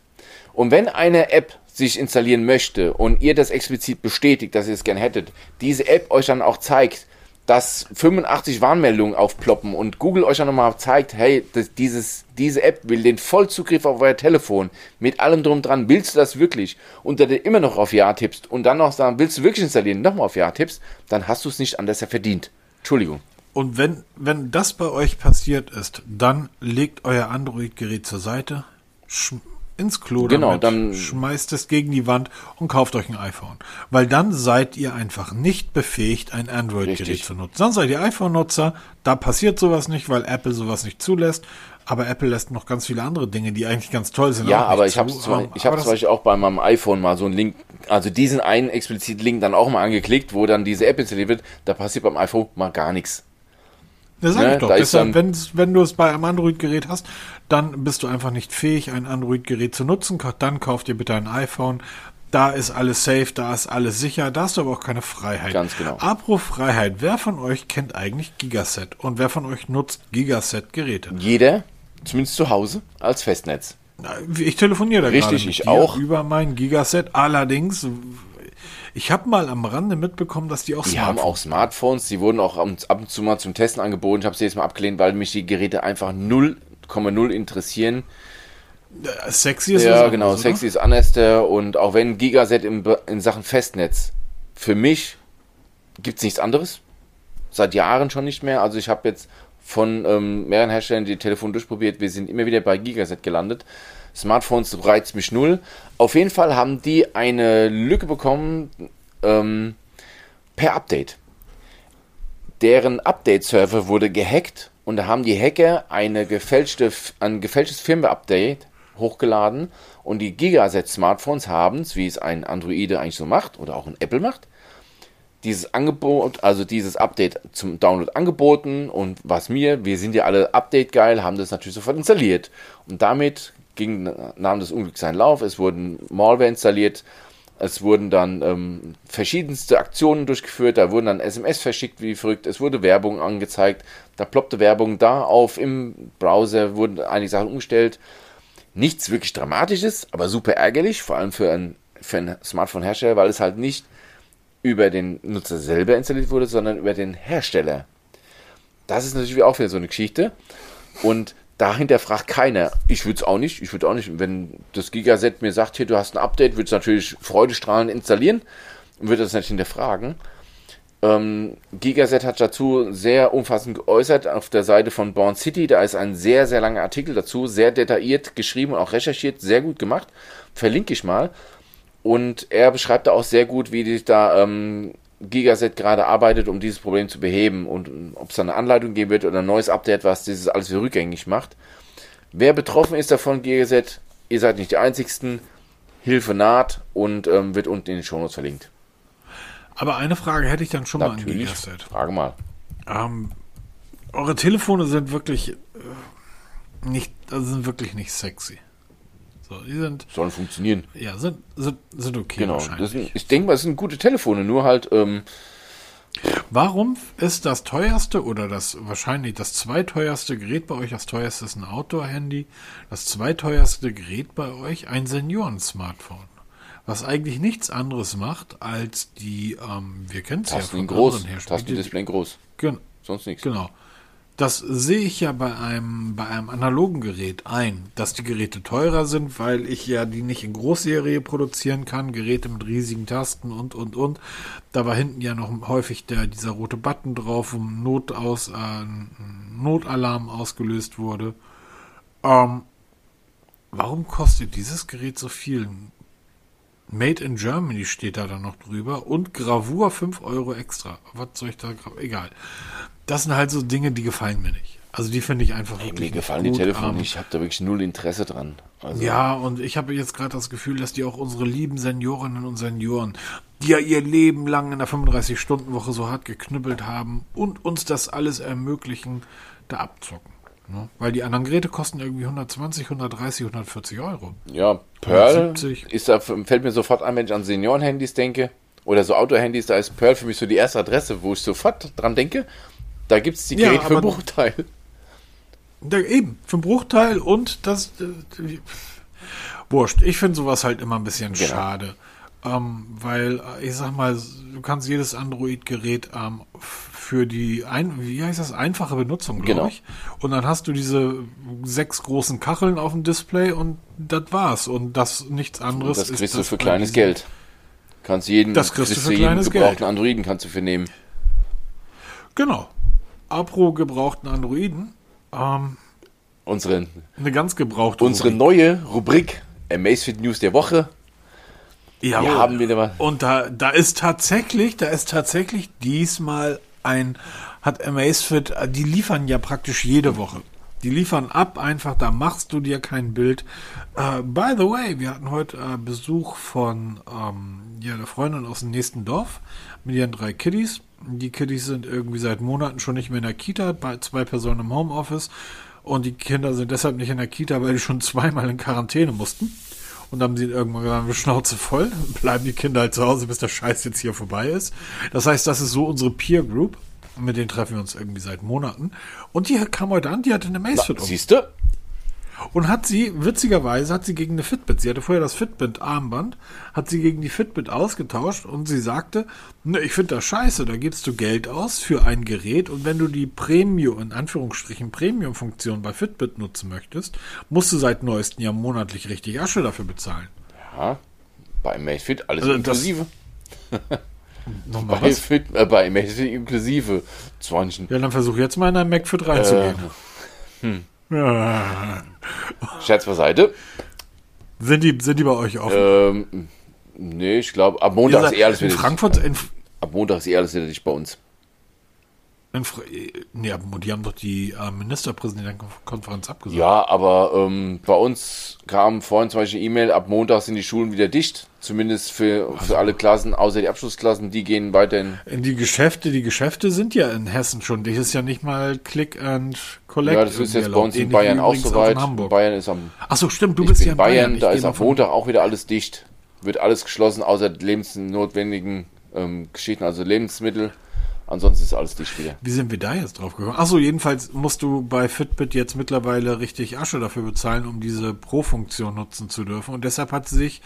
Und wenn eine App sich installieren möchte und ihr das explizit bestätigt, dass ihr es gern hättet, diese App euch dann auch zeigt, dass 85 Warnmeldungen aufploppen und Google euch dann nochmal zeigt, hey, das, dieses, diese App will den Vollzugriff auf euer Telefon mit allem drum dran, willst du das wirklich? Und du immer noch auf Ja tippst und dann noch sagen, willst du wirklich installieren, nochmal auf Ja tippst, dann hast du es nicht anders verdient. Entschuldigung. Und wenn, wenn das bei euch passiert ist, dann legt euer Android-Gerät zur Seite, ins Klo genau, damit, dann schmeißt es gegen die Wand und kauft euch ein iPhone. Weil dann seid ihr einfach nicht befähigt, ein Android-Gerät zu nutzen. Dann seid ihr iPhone-Nutzer, da passiert sowas nicht, weil Apple sowas nicht zulässt. Aber Apple lässt noch ganz viele andere Dinge, die eigentlich ganz toll sind. Ja, aber ich habe zum, ich hab zum Beispiel auch bei meinem iPhone mal so einen Link, also diesen einen explizit Link dann auch mal angeklickt, wo dann diese App installiert wird. Da passiert beim iPhone mal gar nichts. Das sag ne? ich doch. Deshalb, wenn, wenn du es bei einem Android-Gerät hast, dann bist du einfach nicht fähig, ein Android-Gerät zu nutzen. Dann kauf dir bitte ein iPhone. Da ist alles safe, da ist alles sicher, da hast du aber auch keine Freiheit. Ganz genau. Apro Freiheit, wer von euch kennt eigentlich Gigaset und wer von euch nutzt Gigaset-Geräte? Jeder, zumindest zu Hause, als Festnetz. Ich telefoniere da Richtig, gerade mit ich auch. über mein Gigaset. Allerdings ich habe mal am Rande mitbekommen, dass die auch die Smartphones haben auch Smartphones. Die wurden auch ab und zu mal zum Testen angeboten. Ich habe sie jetzt mal abgelehnt, weil mich die Geräte einfach 0,0 interessieren. Äh, sexy ist Ja, genau. Anders, sexy ist anders. Und auch wenn Gigaset in, in Sachen Festnetz für mich gibt es nichts anderes. Seit Jahren schon nicht mehr. Also ich habe jetzt von ähm, mehreren Herstellern die Telefone durchprobiert. Wir sind immer wieder bei Gigaset gelandet. Smartphones reizt mich null. Auf jeden Fall haben die eine Lücke bekommen ähm, per Update. Deren Update-Server wurde gehackt und da haben die Hacker eine gefälschte, ein gefälschtes Firmware-Update hochgeladen. Und die Gigaset-Smartphones haben es, wie es ein Android eigentlich so macht oder auch ein Apple macht, dieses Angebot, also dieses Update zum Download angeboten. Und was mir, wir sind ja alle Update geil, haben das natürlich sofort installiert. Und damit ging, nahm das Unglück seinen Lauf, es wurden Malware installiert, es wurden dann ähm, verschiedenste Aktionen durchgeführt, da wurden dann SMS verschickt wie verrückt, es wurde Werbung angezeigt, da ploppte Werbung da auf im Browser, wurden einige Sachen umgestellt. Nichts wirklich Dramatisches, aber super ärgerlich, vor allem für ein, für ein Smartphone-Hersteller, weil es halt nicht über den Nutzer selber installiert wurde, sondern über den Hersteller. Das ist natürlich auch wieder so eine Geschichte. Und dahinter fragt keiner. Ich würde es auch nicht. Ich würde auch nicht, wenn das Gigaset mir sagt, hier, du hast ein Update, würde es natürlich freudestrahlend installieren und würde das nicht hinterfragen. Ähm, Gigaset hat dazu sehr umfassend geäußert auf der Seite von Born City. Da ist ein sehr, sehr langer Artikel dazu, sehr detailliert geschrieben und auch recherchiert, sehr gut gemacht. Verlinke ich mal. Und er beschreibt da auch sehr gut, wie sich da ähm, Gigaset gerade arbeitet, um dieses Problem zu beheben und ob es da eine Anleitung geben wird oder ein neues Update, was dieses alles wieder rückgängig macht. Wer betroffen ist davon, Gigaset, ihr seid nicht die Einzigsten. Hilfe naht und ähm, wird unten in den Shownotes verlinkt. Aber eine Frage hätte ich dann schon Natürlich. mal an Gigaset. Frage mal. Ähm, eure Telefone sind wirklich äh, nicht, also sind wirklich nicht sexy. So, die sind. Sollen funktionieren. Ja, sind, sind, sind okay. Genau. Sind, ich denke mal, es sind gute Telefone, nur halt. Ähm, Warum ist das teuerste oder das wahrscheinlich das zweiteuerste Gerät bei euch, das teuerste ist ein Outdoor-Handy, das zweiteuerste Gerät bei euch ein Senioren-Smartphone? Was eigentlich nichts anderes macht, als die, ähm, wir kennen es ja von groß, anderen Herstellern. Tastendisplay groß. Gen Sonst nichts. Genau. Das sehe ich ja bei einem, bei einem analogen Gerät ein, dass die Geräte teurer sind, weil ich ja die nicht in Großserie produzieren kann, Geräte mit riesigen Tasten und, und, und. Da war hinten ja noch häufig der, dieser rote Button drauf, wo ein, Notaus, äh, ein Notalarm ausgelöst wurde. Ähm, warum kostet dieses Gerät so viel? Made in Germany steht da dann noch drüber und Gravur 5 Euro extra. Was soll ich da, egal das sind halt so Dinge, die gefallen mir nicht. Also die finde ich einfach hey, Mir gefallen gut, die Telefone nicht. Ich habe da wirklich null Interesse dran. Also ja, und ich habe jetzt gerade das Gefühl, dass die auch unsere lieben Seniorinnen und Senioren, die ja ihr Leben lang in der 35-Stunden-Woche so hart geknüppelt haben und uns das alles ermöglichen, da abzocken. Ne? Weil die anderen Geräte kosten irgendwie 120, 130, 140 Euro. Ja, Pearl ist da, fällt mir sofort an, wenn ich an Senioren-Handys denke. oder so Autohandys, da ist Pearl für mich so die erste Adresse, wo ich sofort dran denke. Da gibt es die Geräte ja, für einen Bruchteil. Da, eben, für einen Bruchteil und das. Äh, wurscht. Ich finde sowas halt immer ein bisschen genau. schade. Ähm, weil, äh, ich sag mal, du kannst jedes Android-Gerät ähm, für die, ein, wie heißt das, einfache Benutzung, glaube genau. ich. Und dann hast du diese sechs großen Kacheln auf dem Display und das war's. Und das nichts anderes. Und das kriegst du für kleines Geld. Kannst jeden, das kriegst, kriegst du für kleines gebrauchten Geld. Androiden kannst du für nehmen. Genau. Apro gebrauchten Androiden. Ähm, unsere, eine ganz gebrauchte Unsere Rubrik. neue Rubrik Amazfit News der Woche. Ja, haben wir mal. Und da, da ist tatsächlich, da ist tatsächlich diesmal ein, hat Amazfit, die liefern ja praktisch jede Woche. Die liefern ab, einfach, da machst du dir kein Bild. Uh, by the way, wir hatten heute uh, Besuch von ähm, ja, der Freundin aus dem nächsten Dorf mit ihren drei Kiddies. Die Kiddies sind irgendwie seit Monaten schon nicht mehr in der Kita, bei zwei Personen im Homeoffice. Und die Kinder sind deshalb nicht in der Kita, weil die schon zweimal in Quarantäne mussten. Und dann haben sie irgendwann gesagt, Schnauze voll, bleiben die Kinder halt zu Hause, bis der Scheiß jetzt hier vorbei ist. Das heißt, das ist so unsere Peer Group. Mit denen treffen wir uns irgendwie seit Monaten. Und die kam heute an, die hatte eine Macefit um. Siehst du? Und hat sie, witzigerweise, hat sie gegen eine Fitbit, sie hatte vorher das Fitbit-Armband, hat sie gegen die Fitbit ausgetauscht und sie sagte, ne, ich finde das scheiße, da gibst du Geld aus für ein Gerät und wenn du die Premium, in Anführungsstrichen Premium-Funktion bei Fitbit nutzen möchtest, musst du seit neuestem Jahr monatlich richtig Asche dafür bezahlen. Ja, bei Macefit alles also inklusive. Nochmal bei, was? Fit, äh, bei Amazfit inklusive 20. Ja, dann versuch jetzt mal in ein MacFit reinzugehen. Äh, hm. Scherz beiseite. Sind die, sind die bei euch offen? Ähm, nee, ich glaube, ab Montag ist eh alles wieder. In Frankfurt? In, ab Montag ist eh alles wieder nicht bei uns. Nee, die haben doch die äh, Ministerpräsidentenkonferenz abgesagt. Ja, aber ähm, bei uns kam vorhin zum Beispiel E-Mail, ab Montag sind die Schulen wieder dicht. Zumindest für, also. für alle Klassen, außer die Abschlussklassen, die gehen weiterhin. In die Geschäfte, die Geschäfte sind ja in Hessen schon. Das ist ja nicht mal Click and Collect. Ja, das ist jetzt bei uns in Bayern auch soweit. Bayern ist am. Achso, stimmt, du bist ja in Bayern. Bayern da ist am Montag auch wieder alles dicht. Wird alles geschlossen, außer lebensnotwendigen ähm, Geschichten, also Lebensmittel. Ansonsten ist alles dicht wieder. Wie sind wir da jetzt drauf gekommen? Achso, jedenfalls musst du bei Fitbit jetzt mittlerweile richtig Asche dafür bezahlen, um diese Pro-Funktion nutzen zu dürfen. Und deshalb hat sie sich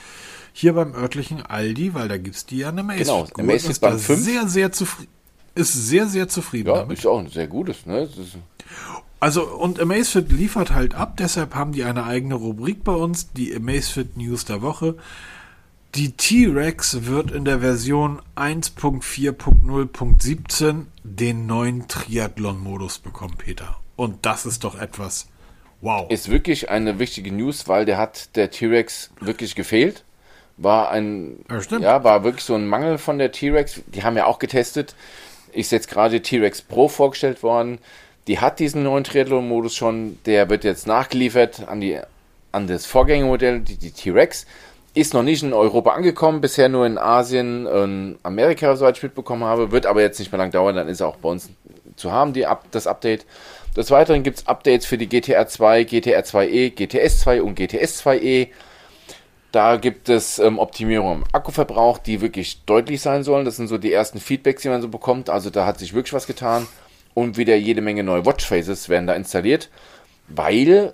hier beim örtlichen Aldi, weil da gibt es die ja eine Mace. Genau, eine Mace ist 5. Sehr, sehr zufrieden. Ist sehr, sehr zufrieden ja, damit. ist auch ein sehr gutes, ne? also, und Amazfit liefert halt ab, deshalb haben die eine eigene Rubrik bei uns, die Amazfit News der Woche. Die T-Rex wird in der Version 1.4.0.17 den neuen Triathlon-Modus bekommen, Peter. Und das ist doch etwas. Wow. Ist wirklich eine wichtige News, weil der hat der T-Rex wirklich gefehlt. War ein. Ja, ja, war wirklich so ein Mangel von der T-Rex. Die haben ja auch getestet. Ist jetzt gerade T-Rex Pro vorgestellt worden. Die hat diesen neuen Triathlon-Modus schon. Der wird jetzt nachgeliefert an, die, an das Vorgängermodell, die, die T-Rex. Ist noch nicht in Europa angekommen, bisher nur in Asien und Amerika, soweit ich mitbekommen habe. Wird aber jetzt nicht mehr lang dauern, dann ist er auch bei uns zu haben, die, das Update. Des Weiteren gibt es Updates für die GTR 2, GTR 2e, GTS 2 und GTS 2e. Da gibt es ähm, Optimierungen im Akkuverbrauch, die wirklich deutlich sein sollen. Das sind so die ersten Feedbacks, die man so bekommt. Also da hat sich wirklich was getan. Und wieder jede Menge neue Watchfaces werden da installiert, weil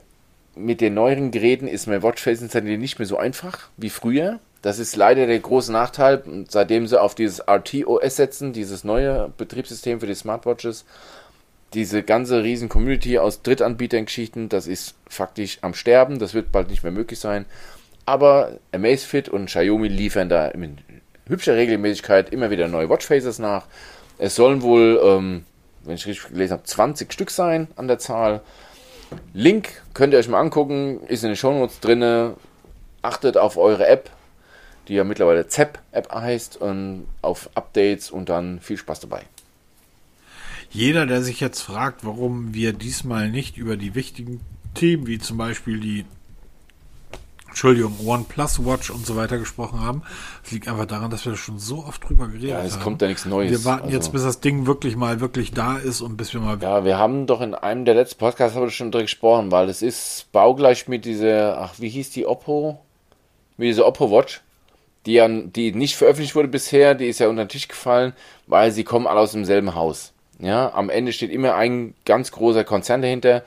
mit den neueren Geräten ist mein Watchface installieren nicht mehr so einfach wie früher. Das ist leider der große Nachteil, seitdem sie auf dieses RTOS setzen, dieses neue Betriebssystem für die Smartwatches. Diese ganze riesen Community aus Drittanbietern-Geschichten, das ist faktisch am Sterben, das wird bald nicht mehr möglich sein. Aber Amazfit und Xiaomi liefern da in hübscher Regelmäßigkeit immer wieder neue Watchfaces nach. Es sollen wohl, ähm, wenn ich richtig gelesen habe, 20 Stück sein an der Zahl. Link könnt ihr euch mal angucken, ist in den Shownotes drin. Achtet auf eure App, die ja mittlerweile ZEP-App heißt, und auf Updates und dann viel Spaß dabei. Jeder, der sich jetzt fragt, warum wir diesmal nicht über die wichtigen Themen wie zum Beispiel die Entschuldigung, OnePlus Watch und so weiter gesprochen haben. Es liegt einfach daran, dass wir schon so oft drüber geredet haben. Ja, es haben. kommt da nichts Neues. Wir warten also. jetzt, bis das Ding wirklich mal wirklich da ist und bis wir mal. Ja, wir haben doch in einem der letzten Podcasts haben wir schon drüber gesprochen, weil es ist baugleich mit dieser, ach, wie hieß die Oppo? Mit dieser Oppo Watch. die ja, die nicht veröffentlicht wurde bisher, die ist ja unter den Tisch gefallen, weil sie kommen alle aus demselben Haus. Ja, am Ende steht immer ein ganz großer Konzern dahinter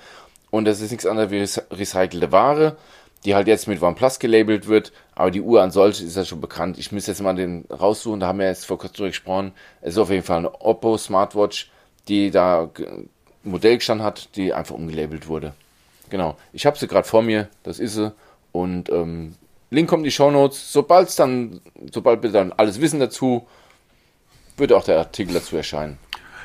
und das ist nichts anderes wie recycelte Ware, die halt jetzt mit OnePlus gelabelt wird, aber die Uhr an solch ist ja schon bekannt. Ich müsste jetzt mal den raussuchen, da haben wir jetzt vor kurzem drüber gesprochen. Es ist auf jeden Fall eine Oppo Smartwatch, die da Modell gestanden hat, die einfach umgelabelt wurde. Genau. Ich habe sie gerade vor mir, das ist sie. Und ähm, Link kommt in die Show Notes. Sobald dann, sobald wir dann alles wissen dazu, wird auch der Artikel dazu erscheinen.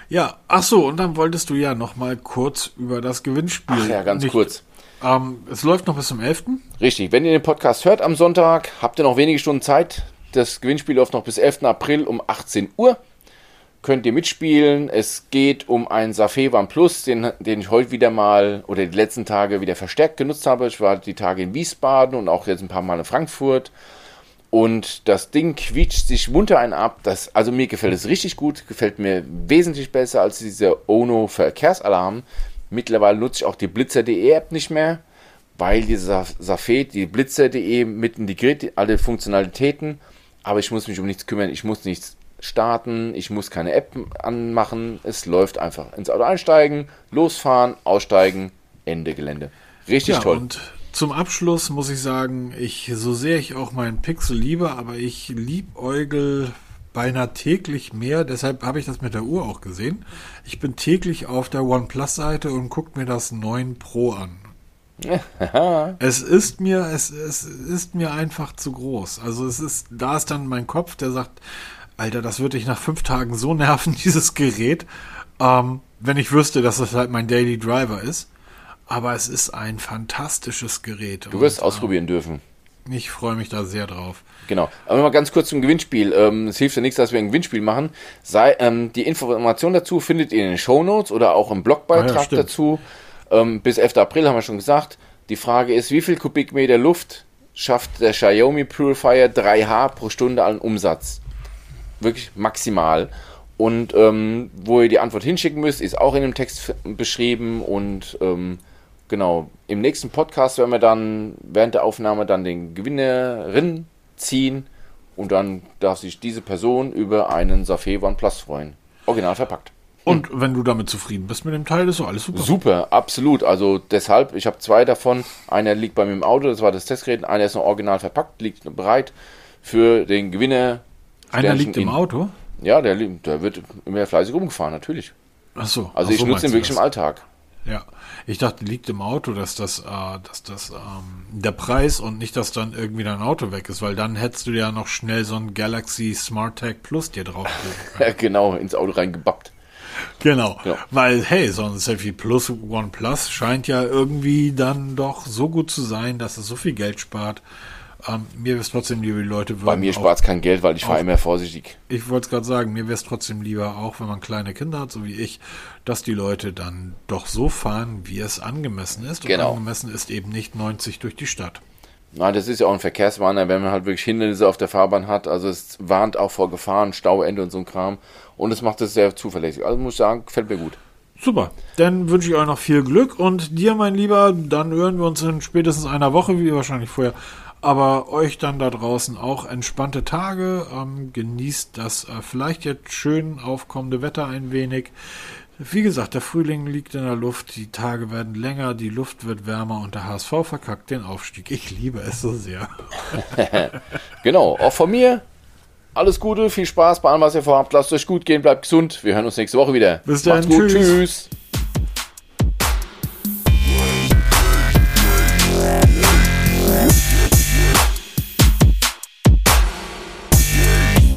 Ja, ach so, und dann wolltest du ja noch mal kurz über das Gewinnspiel. Ach ja, ganz Nicht, kurz. Ähm, es läuft noch bis zum 11. Richtig, wenn ihr den Podcast hört am Sonntag, habt ihr noch wenige Stunden Zeit. Das Gewinnspiel läuft noch bis 11. April um 18 Uhr könnt ihr mitspielen. Es geht um einen Safé One Plus, den, den ich heute wieder mal oder die letzten Tage wieder verstärkt genutzt habe. Ich war die Tage in Wiesbaden und auch jetzt ein paar Mal in Frankfurt. Und das Ding quietscht sich munter ein ab. Das, also mir gefällt es richtig gut, gefällt mir wesentlich besser als dieser Ono Verkehrsalarm. Mittlerweile nutze ich auch die Blitzer.de App nicht mehr, weil dieser Safet, die Blitzer.de mit integriert alle Funktionalitäten. Aber ich muss mich um nichts kümmern, ich muss nichts starten, ich muss keine App anmachen, es läuft einfach ins Auto einsteigen, losfahren, aussteigen, Ende Gelände. Richtig ja, toll. Und zum Abschluss muss ich sagen, ich, so sehr ich auch meinen Pixel liebe, aber ich liebäugel beinahe täglich mehr, deshalb habe ich das mit der Uhr auch gesehen. Ich bin täglich auf der OnePlus-Seite und gucke mir das 9 Pro an. es ist mir, es, es ist mir einfach zu groß. Also es ist, da ist dann mein Kopf, der sagt, Alter, das würde ich nach fünf Tagen so nerven, dieses Gerät, ähm, wenn ich wüsste, dass das halt mein Daily Driver ist. Aber es ist ein fantastisches Gerät. Du wirst und, ausprobieren ähm, dürfen. Ich freue mich da sehr drauf. Genau. Aber mal ganz kurz zum Gewinnspiel. Ähm, es hilft ja nichts, dass wir ein Gewinnspiel machen. Sei, ähm, die Information dazu findet ihr in den Show Notes oder auch im Blogbeitrag ah, ja, dazu. Ähm, bis 11. April haben wir schon gesagt. Die Frage ist, wie viel Kubikmeter Luft schafft der Xiaomi Purifier 3H pro Stunde an Umsatz? wirklich maximal. Und ähm, wo ihr die Antwort hinschicken müsst, ist auch in dem Text beschrieben. Und ähm, genau, im nächsten Podcast werden wir dann während der Aufnahme dann den Gewinnerin ziehen. Und dann darf sich diese Person über einen Safé OnePlus freuen. Original verpackt. Und hm. wenn du damit zufrieden bist mit dem Teil, ist so alles super. Super, absolut. Also deshalb, ich habe zwei davon. Einer liegt bei mir im Auto, das war das Testgerät. Einer ist noch original verpackt, liegt bereit für den Gewinner einer liegt im Auto? Ja, der, der wird immer fleißig rumgefahren, natürlich. Ach so. Also ach ich so nutze ihn wirklich das? im Alltag. Ja, ich dachte, liegt im Auto, dass das, äh, dass das ähm, der Preis und nicht, dass dann irgendwie dein Auto weg ist, weil dann hättest du ja noch schnell so ein Galaxy Smart Tag Plus dir drauf. ja, genau, ins Auto reingebappt. Genau, ja. weil hey, so ein Selfie Plus One Plus scheint ja irgendwie dann doch so gut zu sein, dass es so viel Geld spart. Ähm, mir wäre es trotzdem lieber, die Leute würden. Bei mir spart es kein Geld, weil ich fahre immer vorsichtig. Ich wollte es gerade sagen, mir wäre es trotzdem lieber, auch wenn man kleine Kinder hat, so wie ich, dass die Leute dann doch so fahren, wie es angemessen ist. Genau. Und angemessen ist eben nicht 90 durch die Stadt. Nein, das ist ja auch ein Verkehrswarner, wenn man halt wirklich Hindernisse auf der Fahrbahn hat. Also es warnt auch vor Gefahren, Stauende und so ein Kram. Und es macht es sehr zuverlässig. Also muss ich sagen, gefällt mir gut. Super. Dann wünsche ich euch noch viel Glück und dir, mein Lieber, dann hören wir uns in spätestens einer Woche, wie wahrscheinlich vorher, aber euch dann da draußen auch entspannte Tage. Ähm, genießt das äh, vielleicht jetzt schön aufkommende Wetter ein wenig. Wie gesagt, der Frühling liegt in der Luft, die Tage werden länger, die Luft wird wärmer und der HSV verkackt den Aufstieg. Ich liebe es so sehr. genau, auch von mir. Alles Gute, viel Spaß bei allem, was ihr vorhabt. Lasst euch gut gehen, bleibt gesund. Wir hören uns nächste Woche wieder. Bis dann. Tschüss. tschüss.